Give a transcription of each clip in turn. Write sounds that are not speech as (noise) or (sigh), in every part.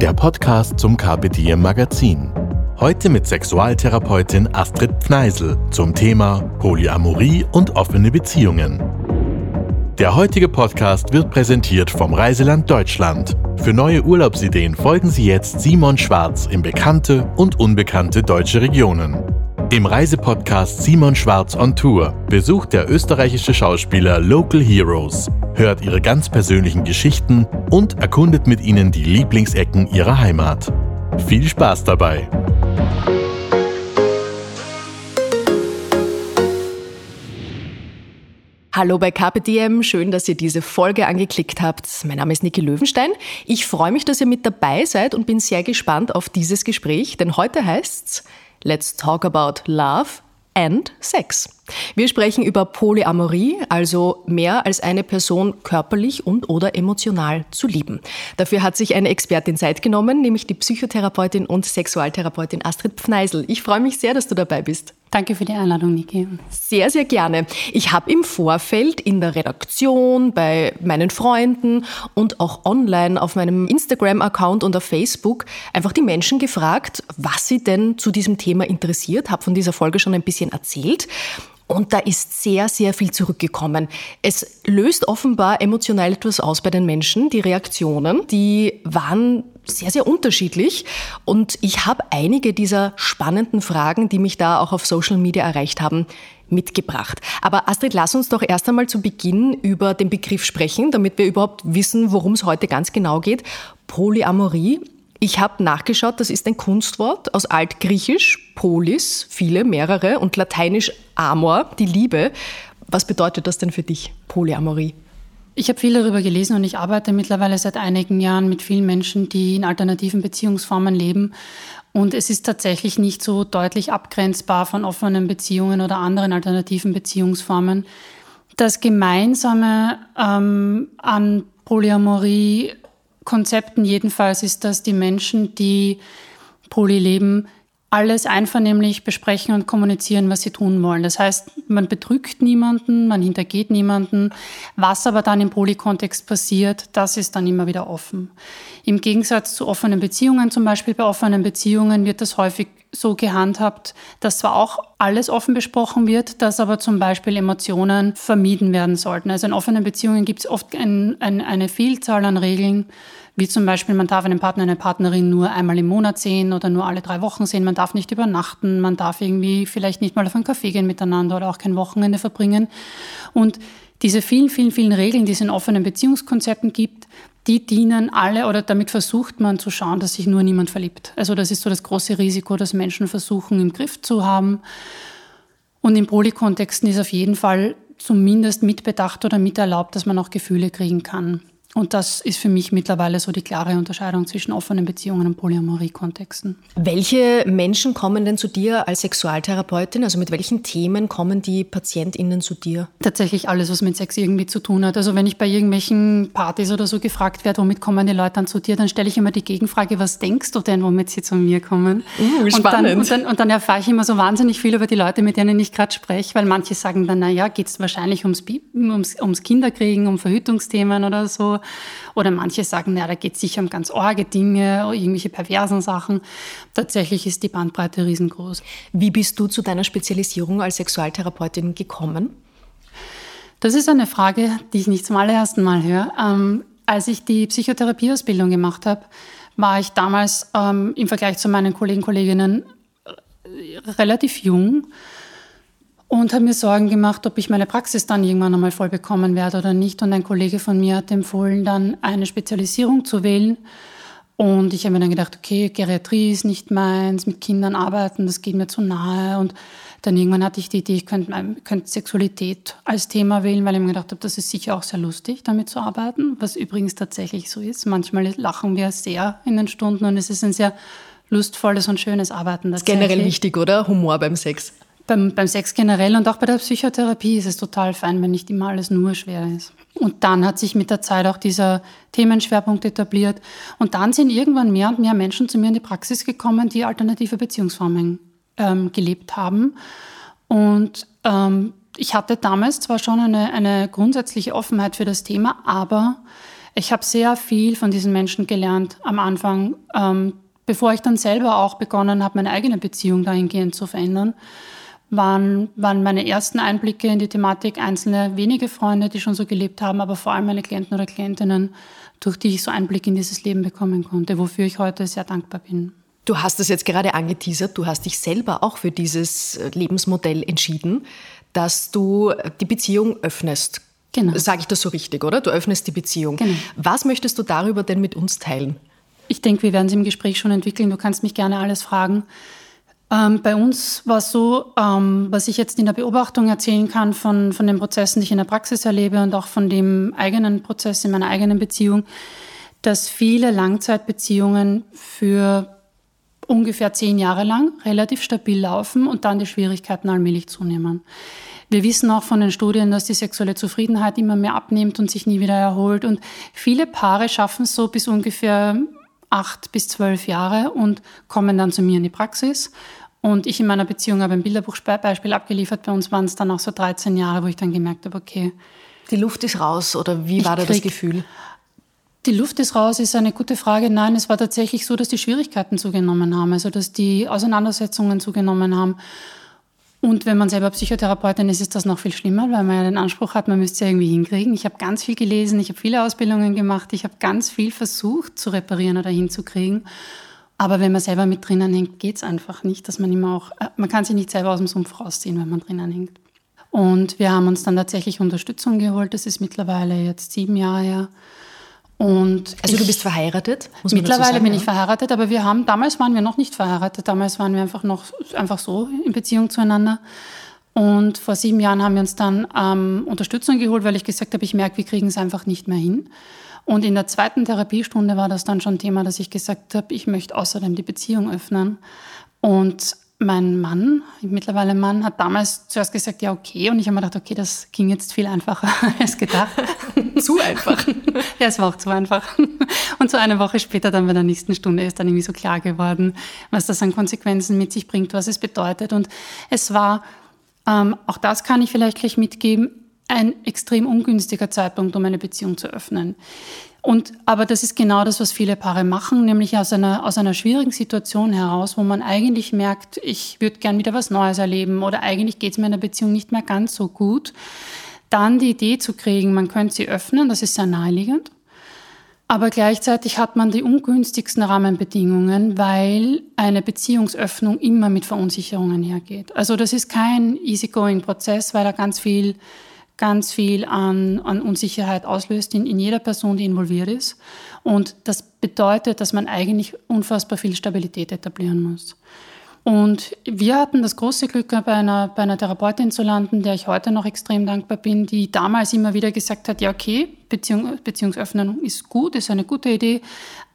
der Podcast zum Carpe Diem Magazin. Heute mit Sexualtherapeutin Astrid Pneisel zum Thema Polyamorie und offene Beziehungen. Der heutige Podcast wird präsentiert vom Reiseland Deutschland. Für neue Urlaubsideen folgen Sie jetzt Simon Schwarz in bekannte und unbekannte deutsche Regionen. Im Reisepodcast Simon Schwarz on Tour besucht der österreichische Schauspieler Local Heroes, hört ihre ganz persönlichen Geschichten und erkundet mit ihnen die Lieblingsecken ihrer Heimat. Viel Spaß dabei! Hallo bei KPDM, schön, dass ihr diese Folge angeklickt habt. Mein Name ist Niki Löwenstein. Ich freue mich, dass ihr mit dabei seid und bin sehr gespannt auf dieses Gespräch, denn heute heißt's Let's Talk About Love and Sex. Wir sprechen über Polyamorie, also mehr als eine Person körperlich und oder emotional zu lieben. Dafür hat sich eine Expertin Zeit genommen, nämlich die Psychotherapeutin und Sexualtherapeutin Astrid Pfneisel. Ich freue mich sehr, dass du dabei bist. Danke für die Einladung, Niki. Sehr, sehr gerne. Ich habe im Vorfeld in der Redaktion, bei meinen Freunden und auch online auf meinem Instagram-Account und auf Facebook einfach die Menschen gefragt, was sie denn zu diesem Thema interessiert, habe von dieser Folge schon ein bisschen erzählt. Und da ist sehr, sehr viel zurückgekommen. Es löst offenbar emotional etwas aus bei den Menschen. Die Reaktionen, die waren sehr, sehr unterschiedlich. Und ich habe einige dieser spannenden Fragen, die mich da auch auf Social Media erreicht haben, mitgebracht. Aber Astrid, lass uns doch erst einmal zu Beginn über den Begriff sprechen, damit wir überhaupt wissen, worum es heute ganz genau geht. Polyamorie ich habe nachgeschaut, das ist ein Kunstwort aus Altgriechisch, Polis, viele, mehrere, und Lateinisch Amor, die Liebe. Was bedeutet das denn für dich, Polyamorie? Ich habe viel darüber gelesen und ich arbeite mittlerweile seit einigen Jahren mit vielen Menschen, die in alternativen Beziehungsformen leben. Und es ist tatsächlich nicht so deutlich abgrenzbar von offenen Beziehungen oder anderen alternativen Beziehungsformen. Das Gemeinsame ähm, an Polyamorie Konzepten jedenfalls ist, dass die Menschen, die Poly leben, alles einvernehmlich besprechen und kommunizieren, was sie tun wollen. Das heißt, man betrügt niemanden, man hintergeht niemanden. Was aber dann im Polykontext passiert, das ist dann immer wieder offen. Im Gegensatz zu offenen Beziehungen, zum Beispiel bei offenen Beziehungen wird das häufig so gehandhabt, dass zwar auch alles offen besprochen wird, dass aber zum Beispiel Emotionen vermieden werden sollten. Also in offenen Beziehungen gibt es oft ein, ein, eine Vielzahl an Regeln, wie zum Beispiel, man darf einen Partner, eine Partnerin nur einmal im Monat sehen oder nur alle drei Wochen sehen. Man darf nicht übernachten. Man darf irgendwie vielleicht nicht mal auf einen Kaffee gehen miteinander oder auch kein Wochenende verbringen. Und diese vielen, vielen, vielen Regeln, die es in offenen Beziehungskonzepten gibt, die dienen alle oder damit versucht man zu schauen, dass sich nur niemand verliebt. Also das ist so das große Risiko, das Menschen versuchen im Griff zu haben. Und in Polykontexten ist auf jeden Fall zumindest mitbedacht oder miterlaubt, dass man auch Gefühle kriegen kann. Und das ist für mich mittlerweile so die klare Unterscheidung zwischen offenen Beziehungen und Polyamorie-Kontexten. Welche Menschen kommen denn zu dir als Sexualtherapeutin? Also mit welchen Themen kommen die PatientInnen zu dir? Tatsächlich alles, was mit Sex irgendwie zu tun hat. Also wenn ich bei irgendwelchen Partys oder so gefragt werde, womit kommen die Leute dann zu dir, dann stelle ich immer die Gegenfrage, was denkst du denn, womit sie zu mir kommen? Uh, spannend. Und dann, und dann, und dann erfahre ich immer so wahnsinnig viel über die Leute, mit denen ich gerade spreche, weil manche sagen dann, naja, geht es wahrscheinlich ums, ums, ums Kinderkriegen, um Verhütungsthemen oder so. Oder manche sagen, na, da geht es sicher um ganz orge Dinge, irgendwelche perversen Sachen. Tatsächlich ist die Bandbreite riesengroß. Wie bist du zu deiner Spezialisierung als Sexualtherapeutin gekommen? Das ist eine Frage, die ich nicht zum allerersten Mal höre. Ähm, als ich die Psychotherapieausbildung gemacht habe, war ich damals ähm, im Vergleich zu meinen Kollegen und Kolleginnen äh, relativ jung und habe mir Sorgen gemacht, ob ich meine Praxis dann irgendwann einmal voll bekommen werde oder nicht. Und ein Kollege von mir hat empfohlen, dann eine Spezialisierung zu wählen. Und ich habe mir dann gedacht, okay, Geriatrie ist nicht meins, mit Kindern arbeiten, das geht mir zu nahe. Und dann irgendwann hatte ich die Idee, ich könnte, könnte Sexualität als Thema wählen, weil ich mir gedacht habe, das ist sicher auch sehr lustig, damit zu arbeiten, was übrigens tatsächlich so ist. Manchmal lachen wir sehr in den Stunden und es ist ein sehr lustvolles und schönes Arbeiten. Das ist generell wichtig, oder? Humor beim Sex. Beim, beim Sex generell und auch bei der Psychotherapie ist es total fein, wenn nicht immer alles nur schwer ist. Und dann hat sich mit der Zeit auch dieser Themenschwerpunkt etabliert. Und dann sind irgendwann mehr und mehr Menschen zu mir in die Praxis gekommen, die alternative Beziehungsformen ähm, gelebt haben. Und ähm, ich hatte damals zwar schon eine, eine grundsätzliche Offenheit für das Thema, aber ich habe sehr viel von diesen Menschen gelernt am Anfang, ähm, bevor ich dann selber auch begonnen habe, meine eigene Beziehung dahingehend zu verändern waren, waren meine ersten Einblicke in die Thematik einzelne wenige Freunde, die schon so gelebt haben, aber vor allem meine Klienten oder Klientinnen, durch die ich so Einblick in dieses Leben bekommen konnte, wofür ich heute sehr dankbar bin. Du hast es jetzt gerade angeteasert, du hast dich selber auch für dieses Lebensmodell entschieden, dass du die Beziehung öffnest. Genau. Sage ich das so richtig, oder? Du öffnest die Beziehung. Genau. Was möchtest du darüber denn mit uns teilen? Ich denke, wir werden es im Gespräch schon entwickeln. Du kannst mich gerne alles fragen. Ähm, bei uns war es so, ähm, was ich jetzt in der Beobachtung erzählen kann von, von den Prozessen, die ich in der Praxis erlebe und auch von dem eigenen Prozess in meiner eigenen Beziehung, dass viele Langzeitbeziehungen für ungefähr zehn Jahre lang relativ stabil laufen und dann die Schwierigkeiten allmählich zunehmen. Wir wissen auch von den Studien, dass die sexuelle Zufriedenheit immer mehr abnimmt und sich nie wieder erholt. Und viele Paare schaffen es so bis ungefähr acht bis zwölf Jahre und kommen dann zu mir in die Praxis. Und ich in meiner Beziehung habe ein Bilderbuchbeispiel abgeliefert. Bei uns waren es dann auch so 13 Jahre, wo ich dann gemerkt habe, okay. Die Luft ist raus oder wie war da das Gefühl? Die Luft ist raus ist eine gute Frage. Nein, es war tatsächlich so, dass die Schwierigkeiten zugenommen haben, also dass die Auseinandersetzungen zugenommen haben. Und wenn man selber Psychotherapeutin ist, ist das noch viel schlimmer, weil man ja den Anspruch hat, man müsste es ja irgendwie hinkriegen. Ich habe ganz viel gelesen, ich habe viele Ausbildungen gemacht, ich habe ganz viel versucht zu reparieren oder hinzukriegen. Aber wenn man selber mit drinnen hängt, geht es einfach nicht, dass man immer auch, äh, man kann sich nicht selber aus dem Sumpf rausziehen, wenn man drinnen hängt. Und wir haben uns dann tatsächlich Unterstützung geholt. Das ist mittlerweile jetzt sieben Jahre her. Und also du bist verheiratet? mittlerweile sagen, bin ich verheiratet, aber wir haben, damals waren wir noch nicht verheiratet, damals waren wir einfach noch einfach so in Beziehung zueinander. Und vor sieben Jahren haben wir uns dann ähm, Unterstützung geholt, weil ich gesagt habe, ich merke, wir kriegen es einfach nicht mehr hin. Und in der zweiten Therapiestunde war das dann schon Thema, dass ich gesagt habe, ich möchte außerdem die Beziehung öffnen. Und mein Mann, mittlerweile Mann, hat damals zuerst gesagt, ja, okay. Und ich habe mir gedacht, okay, das ging jetzt viel einfacher (laughs) als gedacht. (laughs) zu einfach. (laughs) ja, es war auch zu einfach. Und so eine Woche später, dann bei der nächsten Stunde, ist dann irgendwie so klar geworden, was das an Konsequenzen mit sich bringt, was es bedeutet. Und es war, ähm, auch das kann ich vielleicht gleich mitgeben, ein extrem ungünstiger Zeitpunkt, um eine Beziehung zu öffnen. Und, aber das ist genau das, was viele Paare machen, nämlich aus einer, aus einer schwierigen Situation heraus, wo man eigentlich merkt, ich würde gern wieder was Neues erleben oder eigentlich geht es mir in der Beziehung nicht mehr ganz so gut, dann die Idee zu kriegen, man könnte sie öffnen, das ist sehr naheliegend. Aber gleichzeitig hat man die ungünstigsten Rahmenbedingungen, weil eine Beziehungsöffnung immer mit Verunsicherungen hergeht. Also das ist kein easygoing Prozess, weil da ganz viel ganz viel an, an Unsicherheit auslöst in, in jeder Person, die involviert ist. Und das bedeutet, dass man eigentlich unfassbar viel Stabilität etablieren muss. Und wir hatten das große Glück, bei einer, bei einer Therapeutin zu landen, der ich heute noch extrem dankbar bin, die damals immer wieder gesagt hat, ja okay, Beziehung, Beziehungsöffnung ist gut, ist eine gute Idee,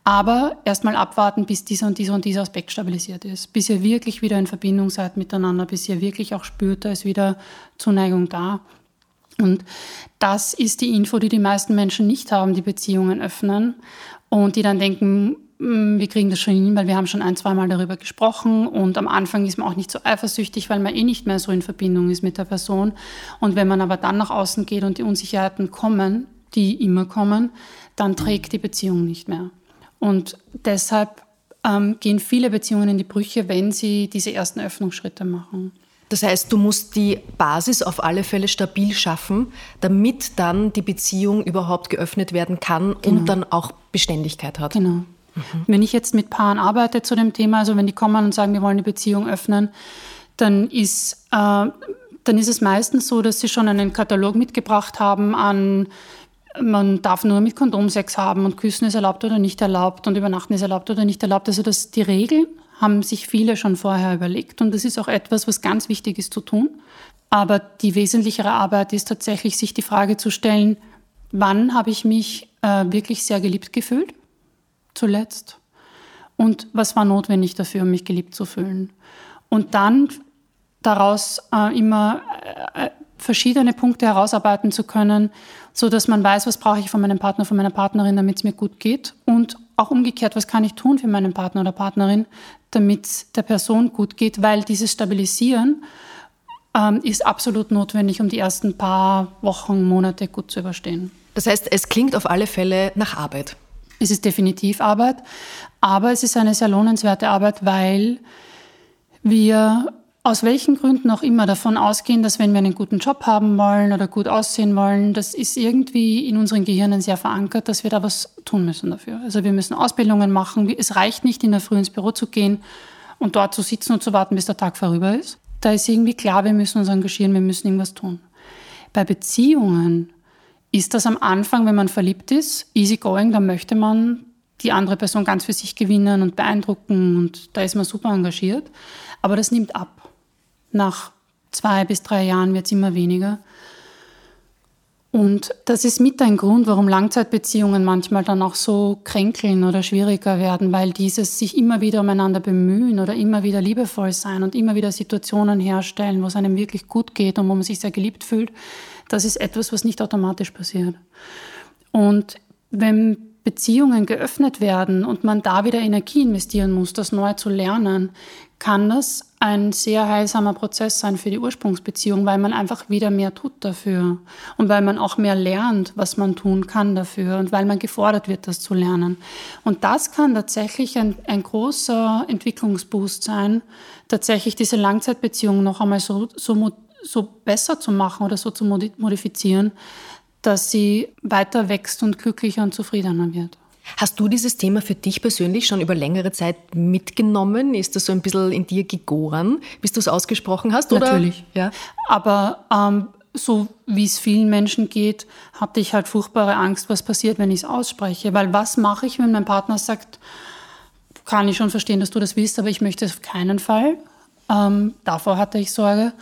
aber erstmal abwarten, bis dieser und dieser und dieser Aspekt stabilisiert ist, bis ihr wirklich wieder in Verbindung seid miteinander, bis ihr wirklich auch spürt, da ist wieder Zuneigung da. Und das ist die Info, die die meisten Menschen nicht haben, die Beziehungen öffnen und die dann denken, hm, wir kriegen das schon hin, weil wir haben schon ein, zwei Mal darüber gesprochen und am Anfang ist man auch nicht so eifersüchtig, weil man eh nicht mehr so in Verbindung ist mit der Person. Und wenn man aber dann nach außen geht und die Unsicherheiten kommen, die immer kommen, dann trägt die Beziehung nicht mehr. Und deshalb ähm, gehen viele Beziehungen in die Brüche, wenn sie diese ersten Öffnungsschritte machen. Das heißt, du musst die Basis auf alle Fälle stabil schaffen, damit dann die Beziehung überhaupt geöffnet werden kann genau. und dann auch Beständigkeit hat. Genau. Mhm. Wenn ich jetzt mit Paaren arbeite zu dem Thema, also wenn die kommen und sagen, wir wollen die Beziehung öffnen, dann ist, äh, dann ist es meistens so, dass sie schon einen Katalog mitgebracht haben an man darf nur mit Kondom Sex haben und Küssen ist erlaubt oder nicht erlaubt und Übernachten ist erlaubt oder nicht erlaubt. Also das, die Regeln haben sich viele schon vorher überlegt und das ist auch etwas, was ganz wichtig ist zu tun. Aber die wesentlichere Arbeit ist tatsächlich, sich die Frage zu stellen, wann habe ich mich äh, wirklich sehr geliebt gefühlt? Zuletzt. und was war notwendig dafür, um mich geliebt zu fühlen. Und dann daraus äh, immer äh, verschiedene Punkte herausarbeiten zu können, so dass man weiß, was brauche ich von meinem Partner, von meiner Partnerin, damit es mir gut geht und auch umgekehrt, was kann ich tun für meinen Partner oder Partnerin, damit es der Person gut geht, weil dieses Stabilisieren ähm, ist absolut notwendig, um die ersten paar Wochen, Monate gut zu überstehen. Das heißt, es klingt auf alle Fälle nach Arbeit. Es ist definitiv Arbeit, aber es ist eine sehr lohnenswerte Arbeit, weil wir aus welchen Gründen auch immer davon ausgehen, dass wenn wir einen guten Job haben wollen oder gut aussehen wollen, das ist irgendwie in unseren Gehirnen sehr verankert, dass wir da was tun müssen dafür. Also wir müssen Ausbildungen machen. Es reicht nicht, in der Früh ins Büro zu gehen und dort zu sitzen und zu warten, bis der Tag vorüber ist. Da ist irgendwie klar, wir müssen uns engagieren, wir müssen irgendwas tun. Bei Beziehungen ist das am Anfang, wenn man verliebt ist, easy going, da möchte man die andere Person ganz für sich gewinnen und beeindrucken und da ist man super engagiert. Aber das nimmt ab nach zwei bis drei Jahren wird es immer weniger. Und das ist mit ein Grund, warum Langzeitbeziehungen manchmal dann auch so kränkeln oder schwieriger werden, weil dieses sich immer wieder umeinander bemühen oder immer wieder liebevoll sein und immer wieder Situationen herstellen, wo es einem wirklich gut geht und wo man sich sehr geliebt fühlt, das ist etwas, was nicht automatisch passiert. Und wenn Beziehungen geöffnet werden und man da wieder Energie investieren muss, das neu zu lernen, kann das ein sehr heilsamer Prozess sein für die Ursprungsbeziehung, weil man einfach wieder mehr tut dafür und weil man auch mehr lernt, was man tun kann dafür und weil man gefordert wird, das zu lernen. Und das kann tatsächlich ein, ein großer Entwicklungsboost sein, tatsächlich diese Langzeitbeziehung noch einmal so, so, so besser zu machen oder so zu modifizieren, dass sie weiter wächst und glücklicher und zufriedener wird. Hast du dieses Thema für dich persönlich schon über längere Zeit mitgenommen? Ist das so ein bisschen in dir gegoren, bis du es ausgesprochen hast? Oder? Natürlich. Ja. Aber ähm, so wie es vielen Menschen geht, hatte ich halt furchtbare Angst, was passiert, wenn ich es ausspreche. Weil was mache ich, wenn mein Partner sagt, kann ich schon verstehen, dass du das willst, aber ich möchte es auf keinen Fall. Ähm, davor hatte ich Sorge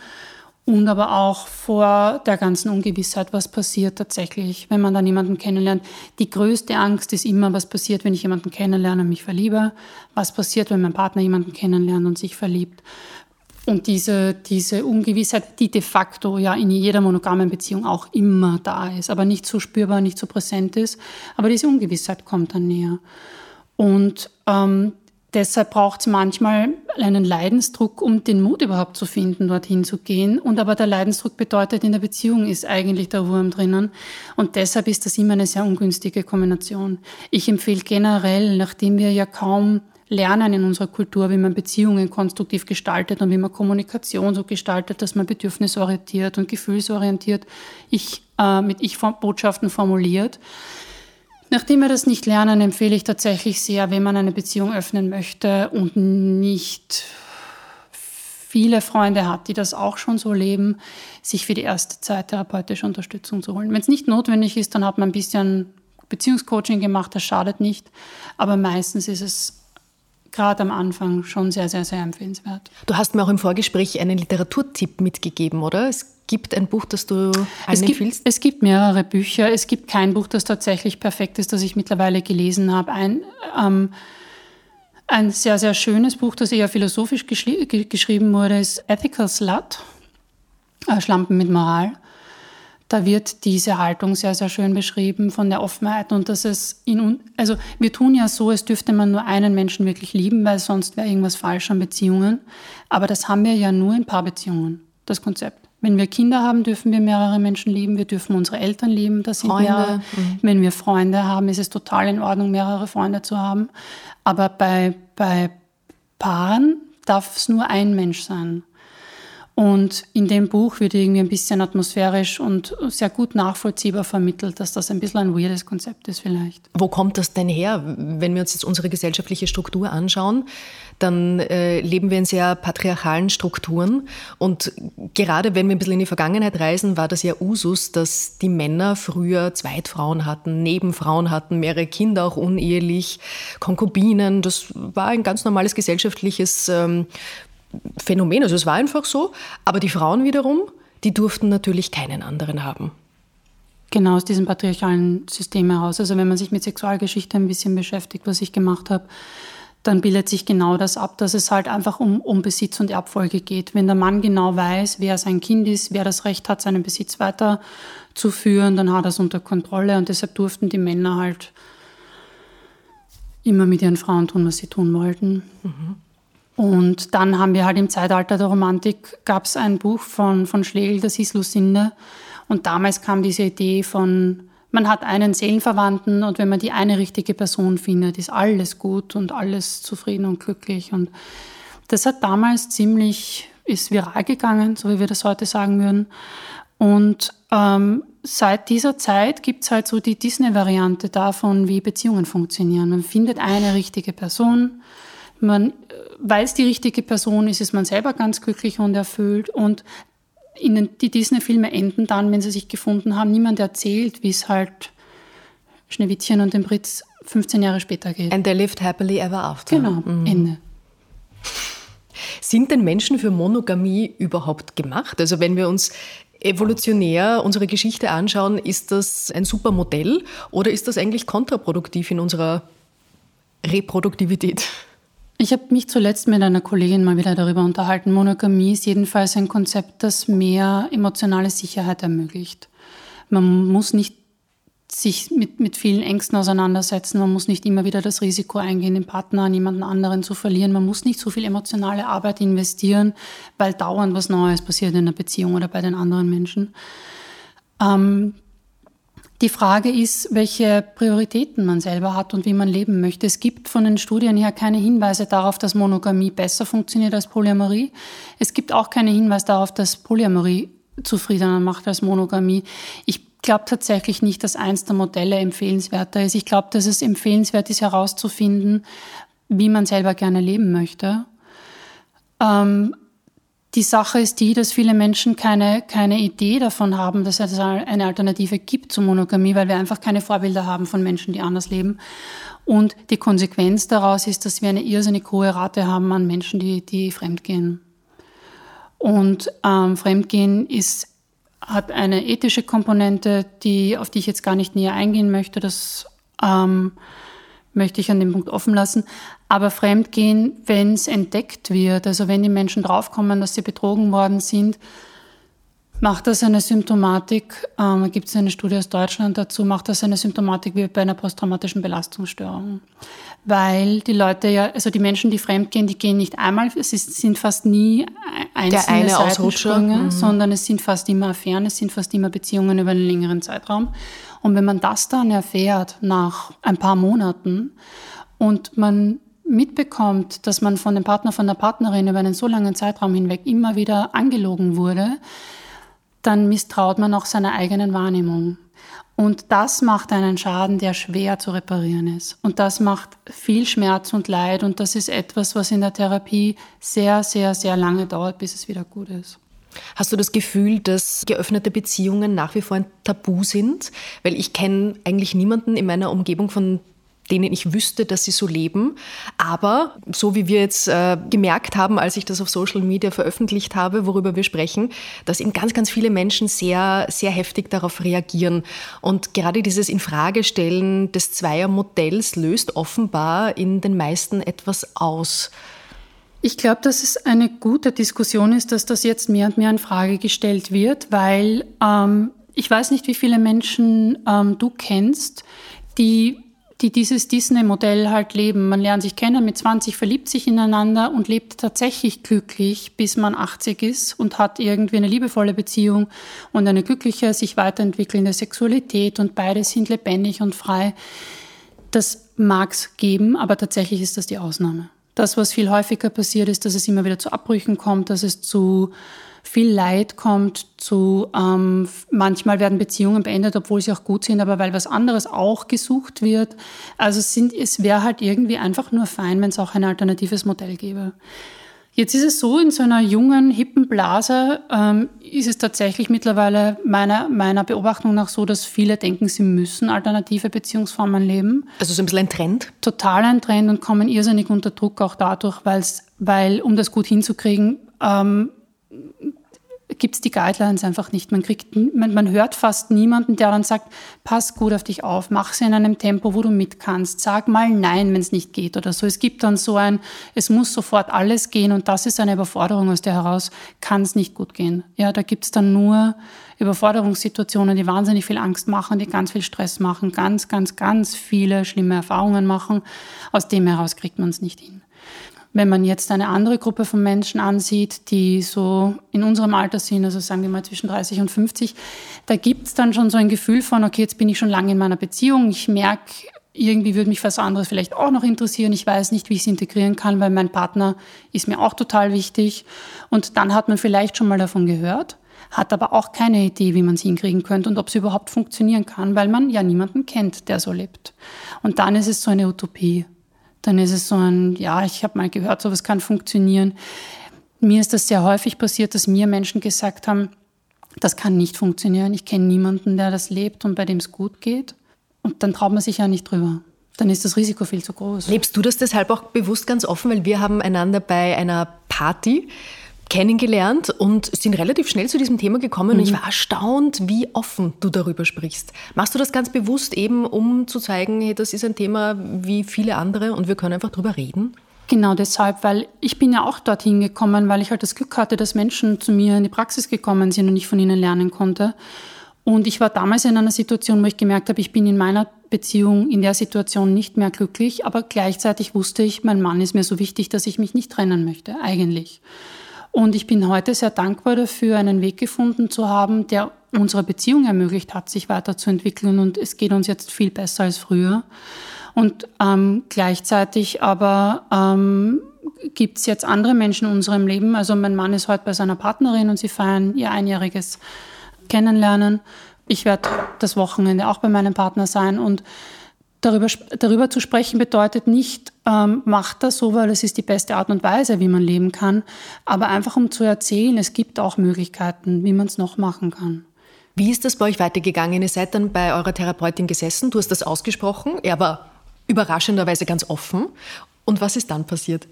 und aber auch vor der ganzen Ungewissheit, was passiert tatsächlich, wenn man dann jemanden kennenlernt. Die größte Angst ist immer, was passiert, wenn ich jemanden kennenlerne und mich verliebe, was passiert, wenn mein Partner jemanden kennenlernt und sich verliebt. Und diese, diese Ungewissheit, die de facto ja in jeder monogamen Beziehung auch immer da ist, aber nicht so spürbar, nicht so präsent ist, aber diese Ungewissheit kommt dann näher. Und ähm, Deshalb braucht es manchmal einen Leidensdruck, um den Mut überhaupt zu finden, dorthin zu gehen. Und aber der Leidensdruck bedeutet, in der Beziehung ist eigentlich der Wurm drinnen. Und deshalb ist das immer eine sehr ungünstige Kombination. Ich empfehle generell, nachdem wir ja kaum lernen in unserer Kultur, wie man Beziehungen konstruktiv gestaltet und wie man Kommunikation so gestaltet, dass man bedürfnisorientiert und gefühlsorientiert ich, äh, mit Ich-Botschaften formuliert, Nachdem wir das nicht lernen, empfehle ich tatsächlich sehr, wenn man eine Beziehung öffnen möchte und nicht viele Freunde hat, die das auch schon so leben, sich für die erste Zeit therapeutische Unterstützung zu holen. Wenn es nicht notwendig ist, dann hat man ein bisschen Beziehungscoaching gemacht, das schadet nicht. Aber meistens ist es gerade am Anfang schon sehr, sehr, sehr empfehlenswert. Du hast mir auch im Vorgespräch einen Literaturtipp mitgegeben, oder? Es gibt ein Buch, das du es gibt, es gibt mehrere Bücher. Es gibt kein Buch, das tatsächlich perfekt ist, das ich mittlerweile gelesen habe. Ein, ähm, ein sehr, sehr schönes Buch, das eher philosophisch geschrieben wurde, ist Ethical Slut, äh, Schlampen mit Moral. Da wird diese Haltung sehr, sehr schön beschrieben von der Offenheit und dass es in, also wir tun ja so, als dürfte man nur einen Menschen wirklich lieben, weil sonst wäre irgendwas falsch an Beziehungen. Aber das haben wir ja nur in Paarbeziehungen, das Konzept. Wenn wir Kinder haben, dürfen wir mehrere Menschen lieben. Wir dürfen unsere Eltern lieben. Das sind Freunde. Mehrere. Mhm. Wenn wir Freunde haben, ist es total in Ordnung, mehrere Freunde zu haben. Aber bei, bei Paaren darf es nur ein Mensch sein. Und in dem Buch wird irgendwie ein bisschen atmosphärisch und sehr gut nachvollziehbar vermittelt, dass das ein bisschen ein weirdes Konzept ist vielleicht. Wo kommt das denn her? Wenn wir uns jetzt unsere gesellschaftliche Struktur anschauen, dann äh, leben wir in sehr patriarchalen Strukturen. Und gerade wenn wir ein bisschen in die Vergangenheit reisen, war das ja Usus, dass die Männer früher Zweitfrauen hatten, Nebenfrauen hatten, mehrere Kinder auch unehelich, Konkubinen. Das war ein ganz normales gesellschaftliches ähm, Phänomen. Also es war einfach so. Aber die Frauen wiederum, die durften natürlich keinen anderen haben. Genau aus diesem patriarchalen System heraus. Also wenn man sich mit Sexualgeschichte ein bisschen beschäftigt, was ich gemacht habe, dann bildet sich genau das ab, dass es halt einfach um, um Besitz und Erbfolge geht. Wenn der Mann genau weiß, wer sein Kind ist, wer das Recht hat, seinen Besitz weiterzuführen, dann hat er es unter Kontrolle und deshalb durften die Männer halt immer mit ihren Frauen tun, was sie tun wollten. Mhm. Und dann haben wir halt im Zeitalter der Romantik, gab es ein Buch von, von Schlegel, das hieß Lucinde. Und damals kam diese Idee von, man hat einen Seelenverwandten und wenn man die eine richtige Person findet, ist alles gut und alles zufrieden und glücklich. Und das hat damals ziemlich, ist viral gegangen, so wie wir das heute sagen würden. Und ähm, seit dieser Zeit gibt es halt so die Disney-Variante davon, wie Beziehungen funktionieren. Man findet eine richtige Person, man, weil es die richtige Person ist, ist man selber ganz glücklich und erfüllt. Und in den, die Disney-Filme enden dann, wenn sie sich gefunden haben. Niemand erzählt, wie es halt Schneewittchen und dem Prinz 15 Jahre später geht. And they lived happily ever after. Genau, mhm. Ende. Sind denn Menschen für Monogamie überhaupt gemacht? Also wenn wir uns evolutionär unsere Geschichte anschauen, ist das ein super Modell oder ist das eigentlich kontraproduktiv in unserer Reproduktivität? Ich habe mich zuletzt mit einer Kollegin mal wieder darüber unterhalten. Monogamie ist jedenfalls ein Konzept, das mehr emotionale Sicherheit ermöglicht. Man muss nicht sich mit, mit vielen Ängsten auseinandersetzen. Man muss nicht immer wieder das Risiko eingehen, den Partner an jemanden anderen zu verlieren. Man muss nicht so viel emotionale Arbeit investieren, weil dauernd was Neues passiert in der Beziehung oder bei den anderen Menschen. Ähm, die Frage ist, welche Prioritäten man selber hat und wie man leben möchte. Es gibt von den Studien her keine Hinweise darauf, dass Monogamie besser funktioniert als Polyamorie. Es gibt auch keine Hinweise darauf, dass Polyamorie zufriedener macht als Monogamie. Ich glaube tatsächlich nicht, dass eins der Modelle empfehlenswerter ist. Ich glaube, dass es empfehlenswert ist, herauszufinden, wie man selber gerne leben möchte. Ähm, die Sache ist die, dass viele Menschen keine, keine Idee davon haben, dass es eine Alternative gibt zur Monogamie, weil wir einfach keine Vorbilder haben von Menschen, die anders leben. Und die Konsequenz daraus ist, dass wir eine irrsinnig hohe Rate haben an Menschen, die, die fremdgehen. Und ähm, Fremdgehen ist, hat eine ethische Komponente, die, auf die ich jetzt gar nicht näher eingehen möchte. Das ähm, möchte ich an dem Punkt offen lassen. Aber Fremdgehen, wenn es entdeckt wird, also wenn die Menschen draufkommen, dass sie betrogen worden sind, macht das eine Symptomatik, ähm, gibt es eine Studie aus Deutschland dazu, macht das eine Symptomatik wie bei einer posttraumatischen Belastungsstörung. Weil die Leute ja, also die Menschen, die fremdgehen, die gehen nicht einmal, es ist, sind fast nie einzelne Seitensprünge, mhm. sondern es sind fast immer Affären, es sind fast immer Beziehungen über einen längeren Zeitraum. Und wenn man das dann erfährt nach ein paar Monaten und man mitbekommt, dass man von dem Partner, von der Partnerin über einen so langen Zeitraum hinweg immer wieder angelogen wurde, dann misstraut man auch seiner eigenen Wahrnehmung. Und das macht einen Schaden, der schwer zu reparieren ist. Und das macht viel Schmerz und Leid. Und das ist etwas, was in der Therapie sehr, sehr, sehr lange dauert, bis es wieder gut ist. Hast du das Gefühl, dass geöffnete Beziehungen nach wie vor ein Tabu sind? Weil ich kenne eigentlich niemanden in meiner Umgebung, von denen ich wüsste, dass sie so leben. Aber so wie wir jetzt äh, gemerkt haben, als ich das auf Social Media veröffentlicht habe, worüber wir sprechen, dass eben ganz, ganz viele Menschen sehr, sehr heftig darauf reagieren. Und gerade dieses Infragestellen des Zweiermodells löst offenbar in den meisten etwas aus. Ich glaube, dass es eine gute Diskussion ist, dass das jetzt mehr und mehr in Frage gestellt wird, weil ähm, ich weiß nicht, wie viele Menschen ähm, du kennst, die die dieses Disney-Modell halt leben. Man lernt sich kennen, mit 20 verliebt sich ineinander und lebt tatsächlich glücklich, bis man 80 ist und hat irgendwie eine liebevolle Beziehung und eine glückliche, sich weiterentwickelnde Sexualität und beide sind lebendig und frei. Das mag es geben, aber tatsächlich ist das die Ausnahme. Das, was viel häufiger passiert, ist, dass es immer wieder zu Abbrüchen kommt, dass es zu viel Leid kommt, zu ähm, manchmal werden Beziehungen beendet, obwohl sie auch gut sind, aber weil was anderes auch gesucht wird. Also sind, es wäre halt irgendwie einfach nur fein, wenn es auch ein alternatives Modell gäbe. Jetzt ist es so, in so einer jungen, hippen Blase ähm, ist es tatsächlich mittlerweile meiner, meiner Beobachtung nach so, dass viele denken, sie müssen alternative Beziehungsformen leben. Also so ein bisschen ein Trend? Total ein Trend und kommen irrsinnig unter Druck auch dadurch, weil's, weil, um das gut hinzukriegen, ähm, gibt es die Guidelines einfach nicht. Man, kriegt, man, man hört fast niemanden, der dann sagt, pass gut auf dich auf, mach es in einem Tempo, wo du mit kannst, sag mal Nein, wenn es nicht geht oder so. Es gibt dann so ein, es muss sofort alles gehen und das ist eine Überforderung, aus der heraus kann es nicht gut gehen. Ja, da gibt es dann nur Überforderungssituationen, die wahnsinnig viel Angst machen, die ganz viel Stress machen, ganz, ganz, ganz viele schlimme Erfahrungen machen. Aus dem heraus kriegt man es nicht hin. Wenn man jetzt eine andere Gruppe von Menschen ansieht, die so in unserem Alter sind, also sagen wir mal zwischen 30 und 50, da gibt es dann schon so ein Gefühl von, okay, jetzt bin ich schon lange in meiner Beziehung, ich merke, irgendwie würde mich was anderes vielleicht auch noch interessieren. Ich weiß nicht, wie ich es integrieren kann, weil mein Partner ist mir auch total wichtig. Und dann hat man vielleicht schon mal davon gehört, hat aber auch keine Idee, wie man es hinkriegen könnte und ob es überhaupt funktionieren kann, weil man ja niemanden kennt, der so lebt. Und dann ist es so eine Utopie dann ist es so ein, ja, ich habe mal gehört, sowas kann funktionieren. Mir ist das sehr häufig passiert, dass mir Menschen gesagt haben, das kann nicht funktionieren. Ich kenne niemanden, der das lebt und bei dem es gut geht. Und dann traut man sich ja nicht drüber. Dann ist das Risiko viel zu groß. Lebst du das deshalb auch bewusst ganz offen? Weil wir haben einander bei einer Party kennengelernt und sind relativ schnell zu diesem Thema gekommen. Mhm. Und ich war erstaunt, wie offen du darüber sprichst. Machst du das ganz bewusst eben, um zu zeigen, hey, das ist ein Thema wie viele andere und wir können einfach drüber reden? Genau deshalb, weil ich bin ja auch dorthin gekommen, weil ich halt das Glück hatte, dass Menschen zu mir in die Praxis gekommen sind und ich von ihnen lernen konnte. Und ich war damals in einer Situation, wo ich gemerkt habe, ich bin in meiner Beziehung in der Situation nicht mehr glücklich, aber gleichzeitig wusste ich, mein Mann ist mir so wichtig, dass ich mich nicht trennen möchte, eigentlich. Und ich bin heute sehr dankbar dafür, einen Weg gefunden zu haben, der unsere Beziehung ermöglicht hat, sich weiterzuentwickeln. Und es geht uns jetzt viel besser als früher. Und ähm, gleichzeitig aber ähm, gibt es jetzt andere Menschen in unserem Leben. Also mein Mann ist heute bei seiner Partnerin und sie feiern ihr einjähriges Kennenlernen. Ich werde das Wochenende auch bei meinem Partner sein und Darüber, darüber zu sprechen bedeutet nicht, ähm, macht das so, weil es ist die beste Art und Weise, wie man leben kann, aber einfach um zu erzählen, es gibt auch Möglichkeiten, wie man es noch machen kann. Wie ist das bei euch weitergegangen? Ihr seid dann bei eurer Therapeutin gesessen, du hast das ausgesprochen, er war überraschenderweise ganz offen. Und was ist dann passiert?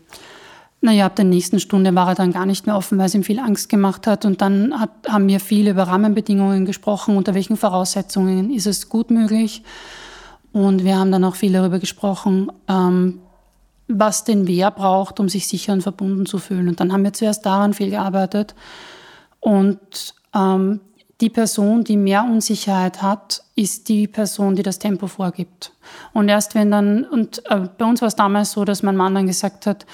Naja, ab der nächsten Stunde war er dann gar nicht mehr offen, weil es ihm viel Angst gemacht hat. Und dann hat, haben wir viel über Rahmenbedingungen gesprochen, unter welchen Voraussetzungen ist es gut möglich und wir haben dann auch viel darüber gesprochen, ähm, was denn wer braucht, um sich sicher und verbunden zu fühlen. Und dann haben wir zuerst daran viel gearbeitet. Und ähm, die Person, die mehr Unsicherheit hat, ist die Person, die das Tempo vorgibt. Und erst wenn dann, und äh, bei uns war es damals so, dass mein Mann dann gesagt hat,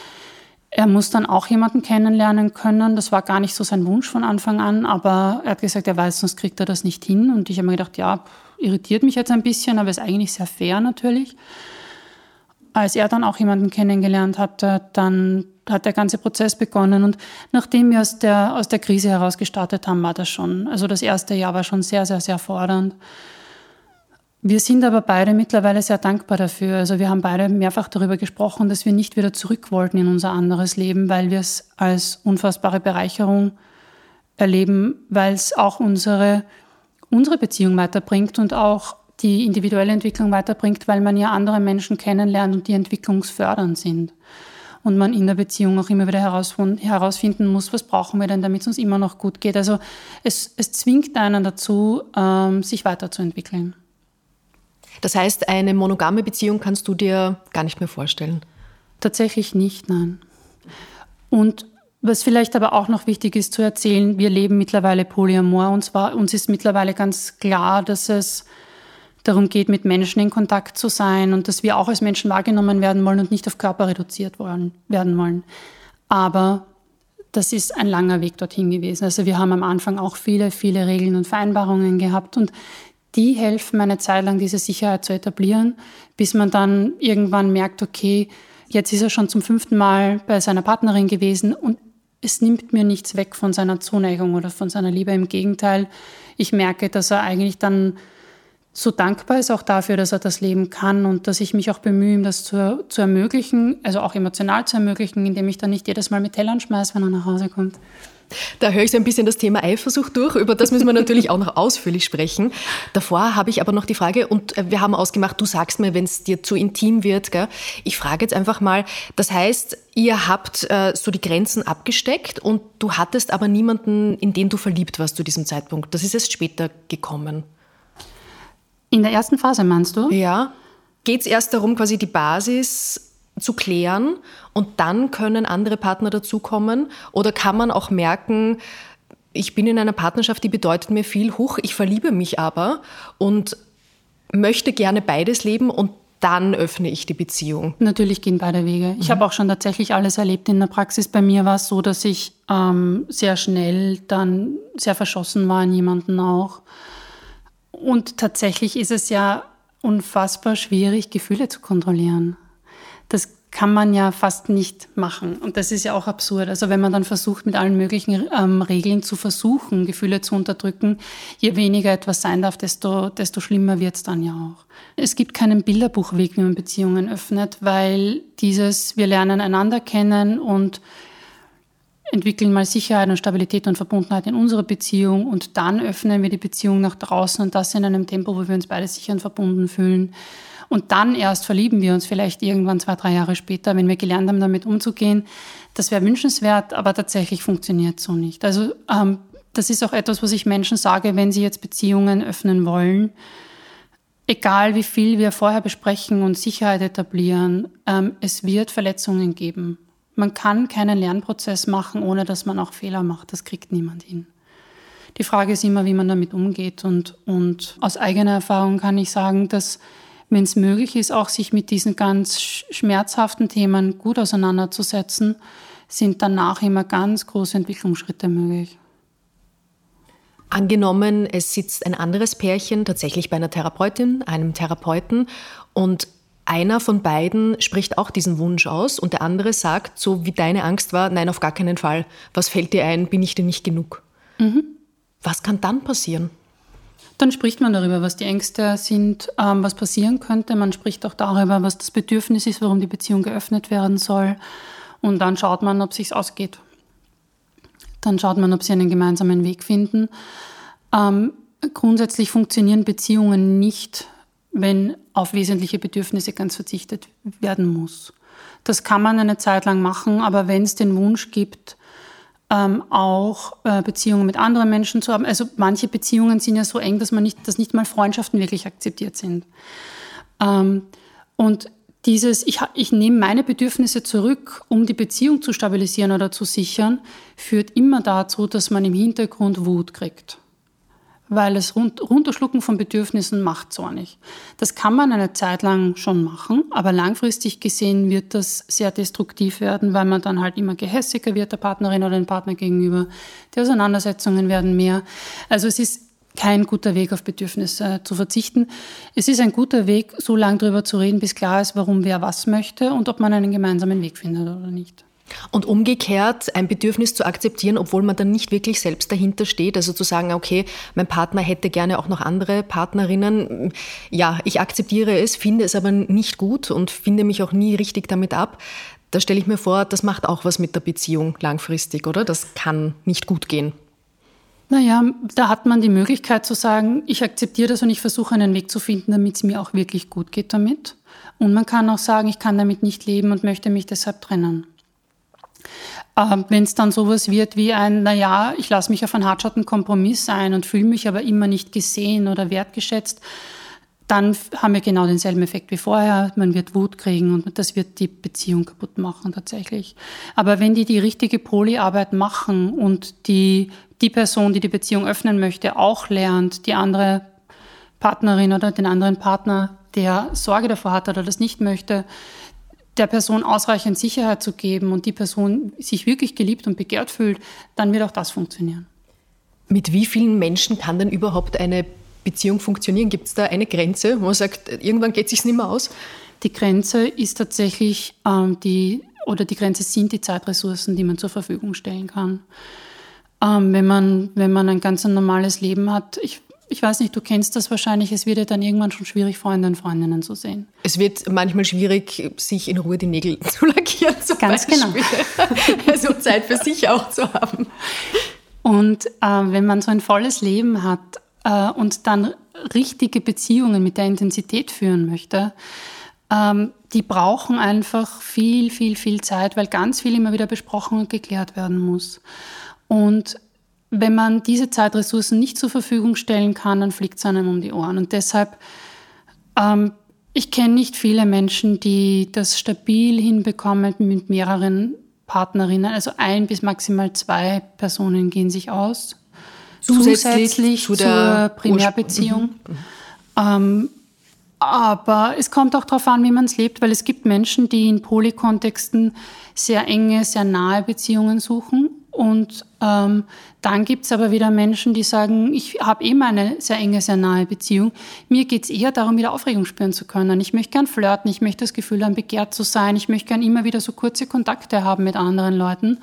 er muss dann auch jemanden kennenlernen können. Das war gar nicht so sein Wunsch von Anfang an, aber er hat gesagt, er weiß, sonst kriegt er das nicht hin. Und ich habe mir gedacht, ja, irritiert mich jetzt ein bisschen, aber ist eigentlich sehr fair natürlich. Als er dann auch jemanden kennengelernt hatte, dann hat der ganze Prozess begonnen. Und nachdem wir aus der, aus der Krise heraus gestartet haben, war das schon, also das erste Jahr war schon sehr, sehr, sehr fordernd. Wir sind aber beide mittlerweile sehr dankbar dafür. Also wir haben beide mehrfach darüber gesprochen, dass wir nicht wieder zurück wollten in unser anderes Leben, weil wir es als unfassbare Bereicherung erleben, weil es auch unsere unsere Beziehung weiterbringt und auch die individuelle Entwicklung weiterbringt, weil man ja andere Menschen kennenlernt und die entwicklungsfördernd sind. Und man in der Beziehung auch immer wieder herausfinden muss, was brauchen wir denn, damit es uns immer noch gut geht. Also es, es zwingt einen dazu, ähm, sich weiterzuentwickeln. Das heißt, eine monogame Beziehung kannst du dir gar nicht mehr vorstellen? Tatsächlich nicht, nein. Und was vielleicht aber auch noch wichtig ist zu erzählen, wir leben mittlerweile Polyamor und zwar uns ist mittlerweile ganz klar, dass es darum geht, mit Menschen in Kontakt zu sein und dass wir auch als Menschen wahrgenommen werden wollen und nicht auf Körper reduziert wollen, werden wollen. Aber das ist ein langer Weg dorthin gewesen. Also wir haben am Anfang auch viele, viele Regeln und Vereinbarungen gehabt und die helfen eine Zeit lang, diese Sicherheit zu etablieren, bis man dann irgendwann merkt, okay, jetzt ist er schon zum fünften Mal bei seiner Partnerin gewesen und es nimmt mir nichts weg von seiner Zuneigung oder von seiner Liebe. Im Gegenteil, ich merke, dass er eigentlich dann so dankbar ist auch dafür, dass er das leben kann und dass ich mich auch bemühe, ihm das zu, zu ermöglichen, also auch emotional zu ermöglichen, indem ich dann nicht jedes Mal mit Tellern schmeiße, wenn er nach Hause kommt. Da höre ich so ein bisschen das Thema Eifersucht durch. Über das müssen wir natürlich auch noch ausführlich sprechen. Davor habe ich aber noch die Frage, und äh, wir haben ausgemacht, du sagst mir, wenn es dir zu intim wird. Gell? Ich frage jetzt einfach mal, das heißt, ihr habt äh, so die Grenzen abgesteckt und du hattest aber niemanden, in den du verliebt warst zu diesem Zeitpunkt. Das ist erst später gekommen. In der ersten Phase meinst du? Ja. Geht es erst darum, quasi die Basis zu klären und dann können andere Partner dazukommen? Oder kann man auch merken, ich bin in einer Partnerschaft, die bedeutet mir viel, hoch, ich verliebe mich aber und möchte gerne beides leben und dann öffne ich die Beziehung. Natürlich gehen beide Wege. Ich mhm. habe auch schon tatsächlich alles erlebt in der Praxis. Bei mir war es so, dass ich ähm, sehr schnell dann sehr verschossen war in jemanden auch. Und tatsächlich ist es ja unfassbar schwierig, Gefühle zu kontrollieren das kann man ja fast nicht machen. Und das ist ja auch absurd. Also wenn man dann versucht, mit allen möglichen ähm, Regeln zu versuchen, Gefühle zu unterdrücken, je weniger etwas sein darf, desto, desto schlimmer wird es dann ja auch. Es gibt keinen Bilderbuchweg, wie man Beziehungen öffnet, weil dieses, wir lernen einander kennen und entwickeln mal Sicherheit und Stabilität und Verbundenheit in unserer Beziehung und dann öffnen wir die Beziehung nach draußen und das in einem Tempo, wo wir uns beide sicher und verbunden fühlen. Und dann erst verlieben wir uns vielleicht irgendwann zwei, drei Jahre später, wenn wir gelernt haben, damit umzugehen. Das wäre wünschenswert, aber tatsächlich funktioniert so nicht. Also ähm, das ist auch etwas, was ich Menschen sage, wenn sie jetzt Beziehungen öffnen wollen. Egal wie viel wir vorher besprechen und Sicherheit etablieren, ähm, es wird Verletzungen geben. Man kann keinen Lernprozess machen, ohne dass man auch Fehler macht. Das kriegt niemand hin. Die Frage ist immer, wie man damit umgeht. Und, und aus eigener Erfahrung kann ich sagen, dass wenn es möglich ist, auch sich mit diesen ganz schmerzhaften Themen gut auseinanderzusetzen, sind danach immer ganz große Entwicklungsschritte möglich. Angenommen, es sitzt ein anderes Pärchen tatsächlich bei einer Therapeutin, einem Therapeuten und einer von beiden spricht auch diesen Wunsch aus und der andere sagt, so wie deine Angst war, nein, auf gar keinen Fall. Was fällt dir ein? Bin ich dir nicht genug? Mhm. Was kann dann passieren? Dann spricht man darüber, was die Ängste sind, ähm, was passieren könnte. Man spricht auch darüber, was das Bedürfnis ist, warum die Beziehung geöffnet werden soll. Und dann schaut man, ob es sich ausgeht. Dann schaut man, ob sie einen gemeinsamen Weg finden. Ähm, grundsätzlich funktionieren Beziehungen nicht, wenn auf wesentliche Bedürfnisse ganz verzichtet werden muss. Das kann man eine Zeit lang machen, aber wenn es den Wunsch gibt, ähm, auch äh, Beziehungen mit anderen Menschen zu haben. Also manche Beziehungen sind ja so eng, dass man nicht, dass nicht mal Freundschaften wirklich akzeptiert sind. Ähm, und dieses, ich, ich nehme meine Bedürfnisse zurück, um die Beziehung zu stabilisieren oder zu sichern, führt immer dazu, dass man im Hintergrund Wut kriegt weil das Runterschlucken von Bedürfnissen macht zornig. Das kann man eine Zeit lang schon machen, aber langfristig gesehen wird das sehr destruktiv werden, weil man dann halt immer gehässiger wird der Partnerin oder dem Partner gegenüber. Die Auseinandersetzungen werden mehr. Also es ist kein guter Weg, auf Bedürfnisse zu verzichten. Es ist ein guter Weg, so lange darüber zu reden, bis klar ist, warum wer was möchte und ob man einen gemeinsamen Weg findet oder nicht. Und umgekehrt ein Bedürfnis zu akzeptieren, obwohl man dann nicht wirklich selbst dahinter steht. Also zu sagen, okay, mein Partner hätte gerne auch noch andere Partnerinnen. Ja, ich akzeptiere es, finde es aber nicht gut und finde mich auch nie richtig damit ab. Da stelle ich mir vor, das macht auch was mit der Beziehung langfristig, oder? Das kann nicht gut gehen. Naja, da hat man die Möglichkeit zu sagen, ich akzeptiere das und ich versuche einen Weg zu finden, damit es mir auch wirklich gut geht damit. Und man kann auch sagen, ich kann damit nicht leben und möchte mich deshalb trennen. Ähm, Wenn es dann sowas wird wie ein, naja, ich lasse mich auf einen hartschatten Kompromiss ein und fühle mich aber immer nicht gesehen oder wertgeschätzt, dann haben wir genau denselben Effekt wie vorher. Man wird Wut kriegen und das wird die Beziehung kaputt machen tatsächlich. Aber wenn die die richtige Polyarbeit machen und die, die Person, die die Beziehung öffnen möchte, auch lernt, die andere Partnerin oder den anderen Partner, der Sorge davor hat oder das nicht möchte, der Person ausreichend Sicherheit zu geben und die Person sich wirklich geliebt und begehrt fühlt, dann wird auch das funktionieren. Mit wie vielen Menschen kann denn überhaupt eine Beziehung funktionieren? Gibt es da eine Grenze, wo man sagt, irgendwann geht es sich nicht mehr aus? Die Grenze ist tatsächlich ähm, die, oder die Grenze sind die Zeitressourcen, die man zur Verfügung stellen kann. Ähm, wenn, man, wenn man ein ganz normales Leben hat, ich ich weiß nicht, du kennst das wahrscheinlich, es wird ja dann irgendwann schon schwierig, Freunde und Freundinnen zu sehen. Es wird manchmal schwierig, sich in Ruhe die Nägel (laughs) zu lackieren. Zum Ganz Beispiel. genau. (laughs) Also Zeit für sich auch zu haben. Und äh, wenn man so ein volles Leben hat äh, und dann richtige Beziehungen mit der Intensität führen möchte, ähm, die brauchen einfach viel, viel, viel Zeit, weil ganz viel immer wieder besprochen und geklärt werden muss. Und wenn man diese Zeitressourcen nicht zur Verfügung stellen kann, dann fliegt es einem um die Ohren. Und deshalb, ähm, ich kenne nicht viele Menschen, die das stabil hinbekommen mit mehreren Partnerinnen. Also ein bis maximal zwei Personen gehen sich aus. Zusätzlich Zusätzlich, zu zur Primärbeziehung. Ähm, aber es kommt auch darauf an, wie man es lebt, weil es gibt Menschen, die in Polykontexten sehr enge, sehr nahe Beziehungen suchen. Und ähm, dann gibt es aber wieder Menschen, die sagen, ich habe eben eine sehr enge, sehr nahe Beziehung. Mir geht es eher darum, wieder Aufregung spüren zu können. Ich möchte gern flirten, ich möchte das Gefühl haben, begehrt zu sein. Ich möchte gern immer wieder so kurze Kontakte haben mit anderen Leuten.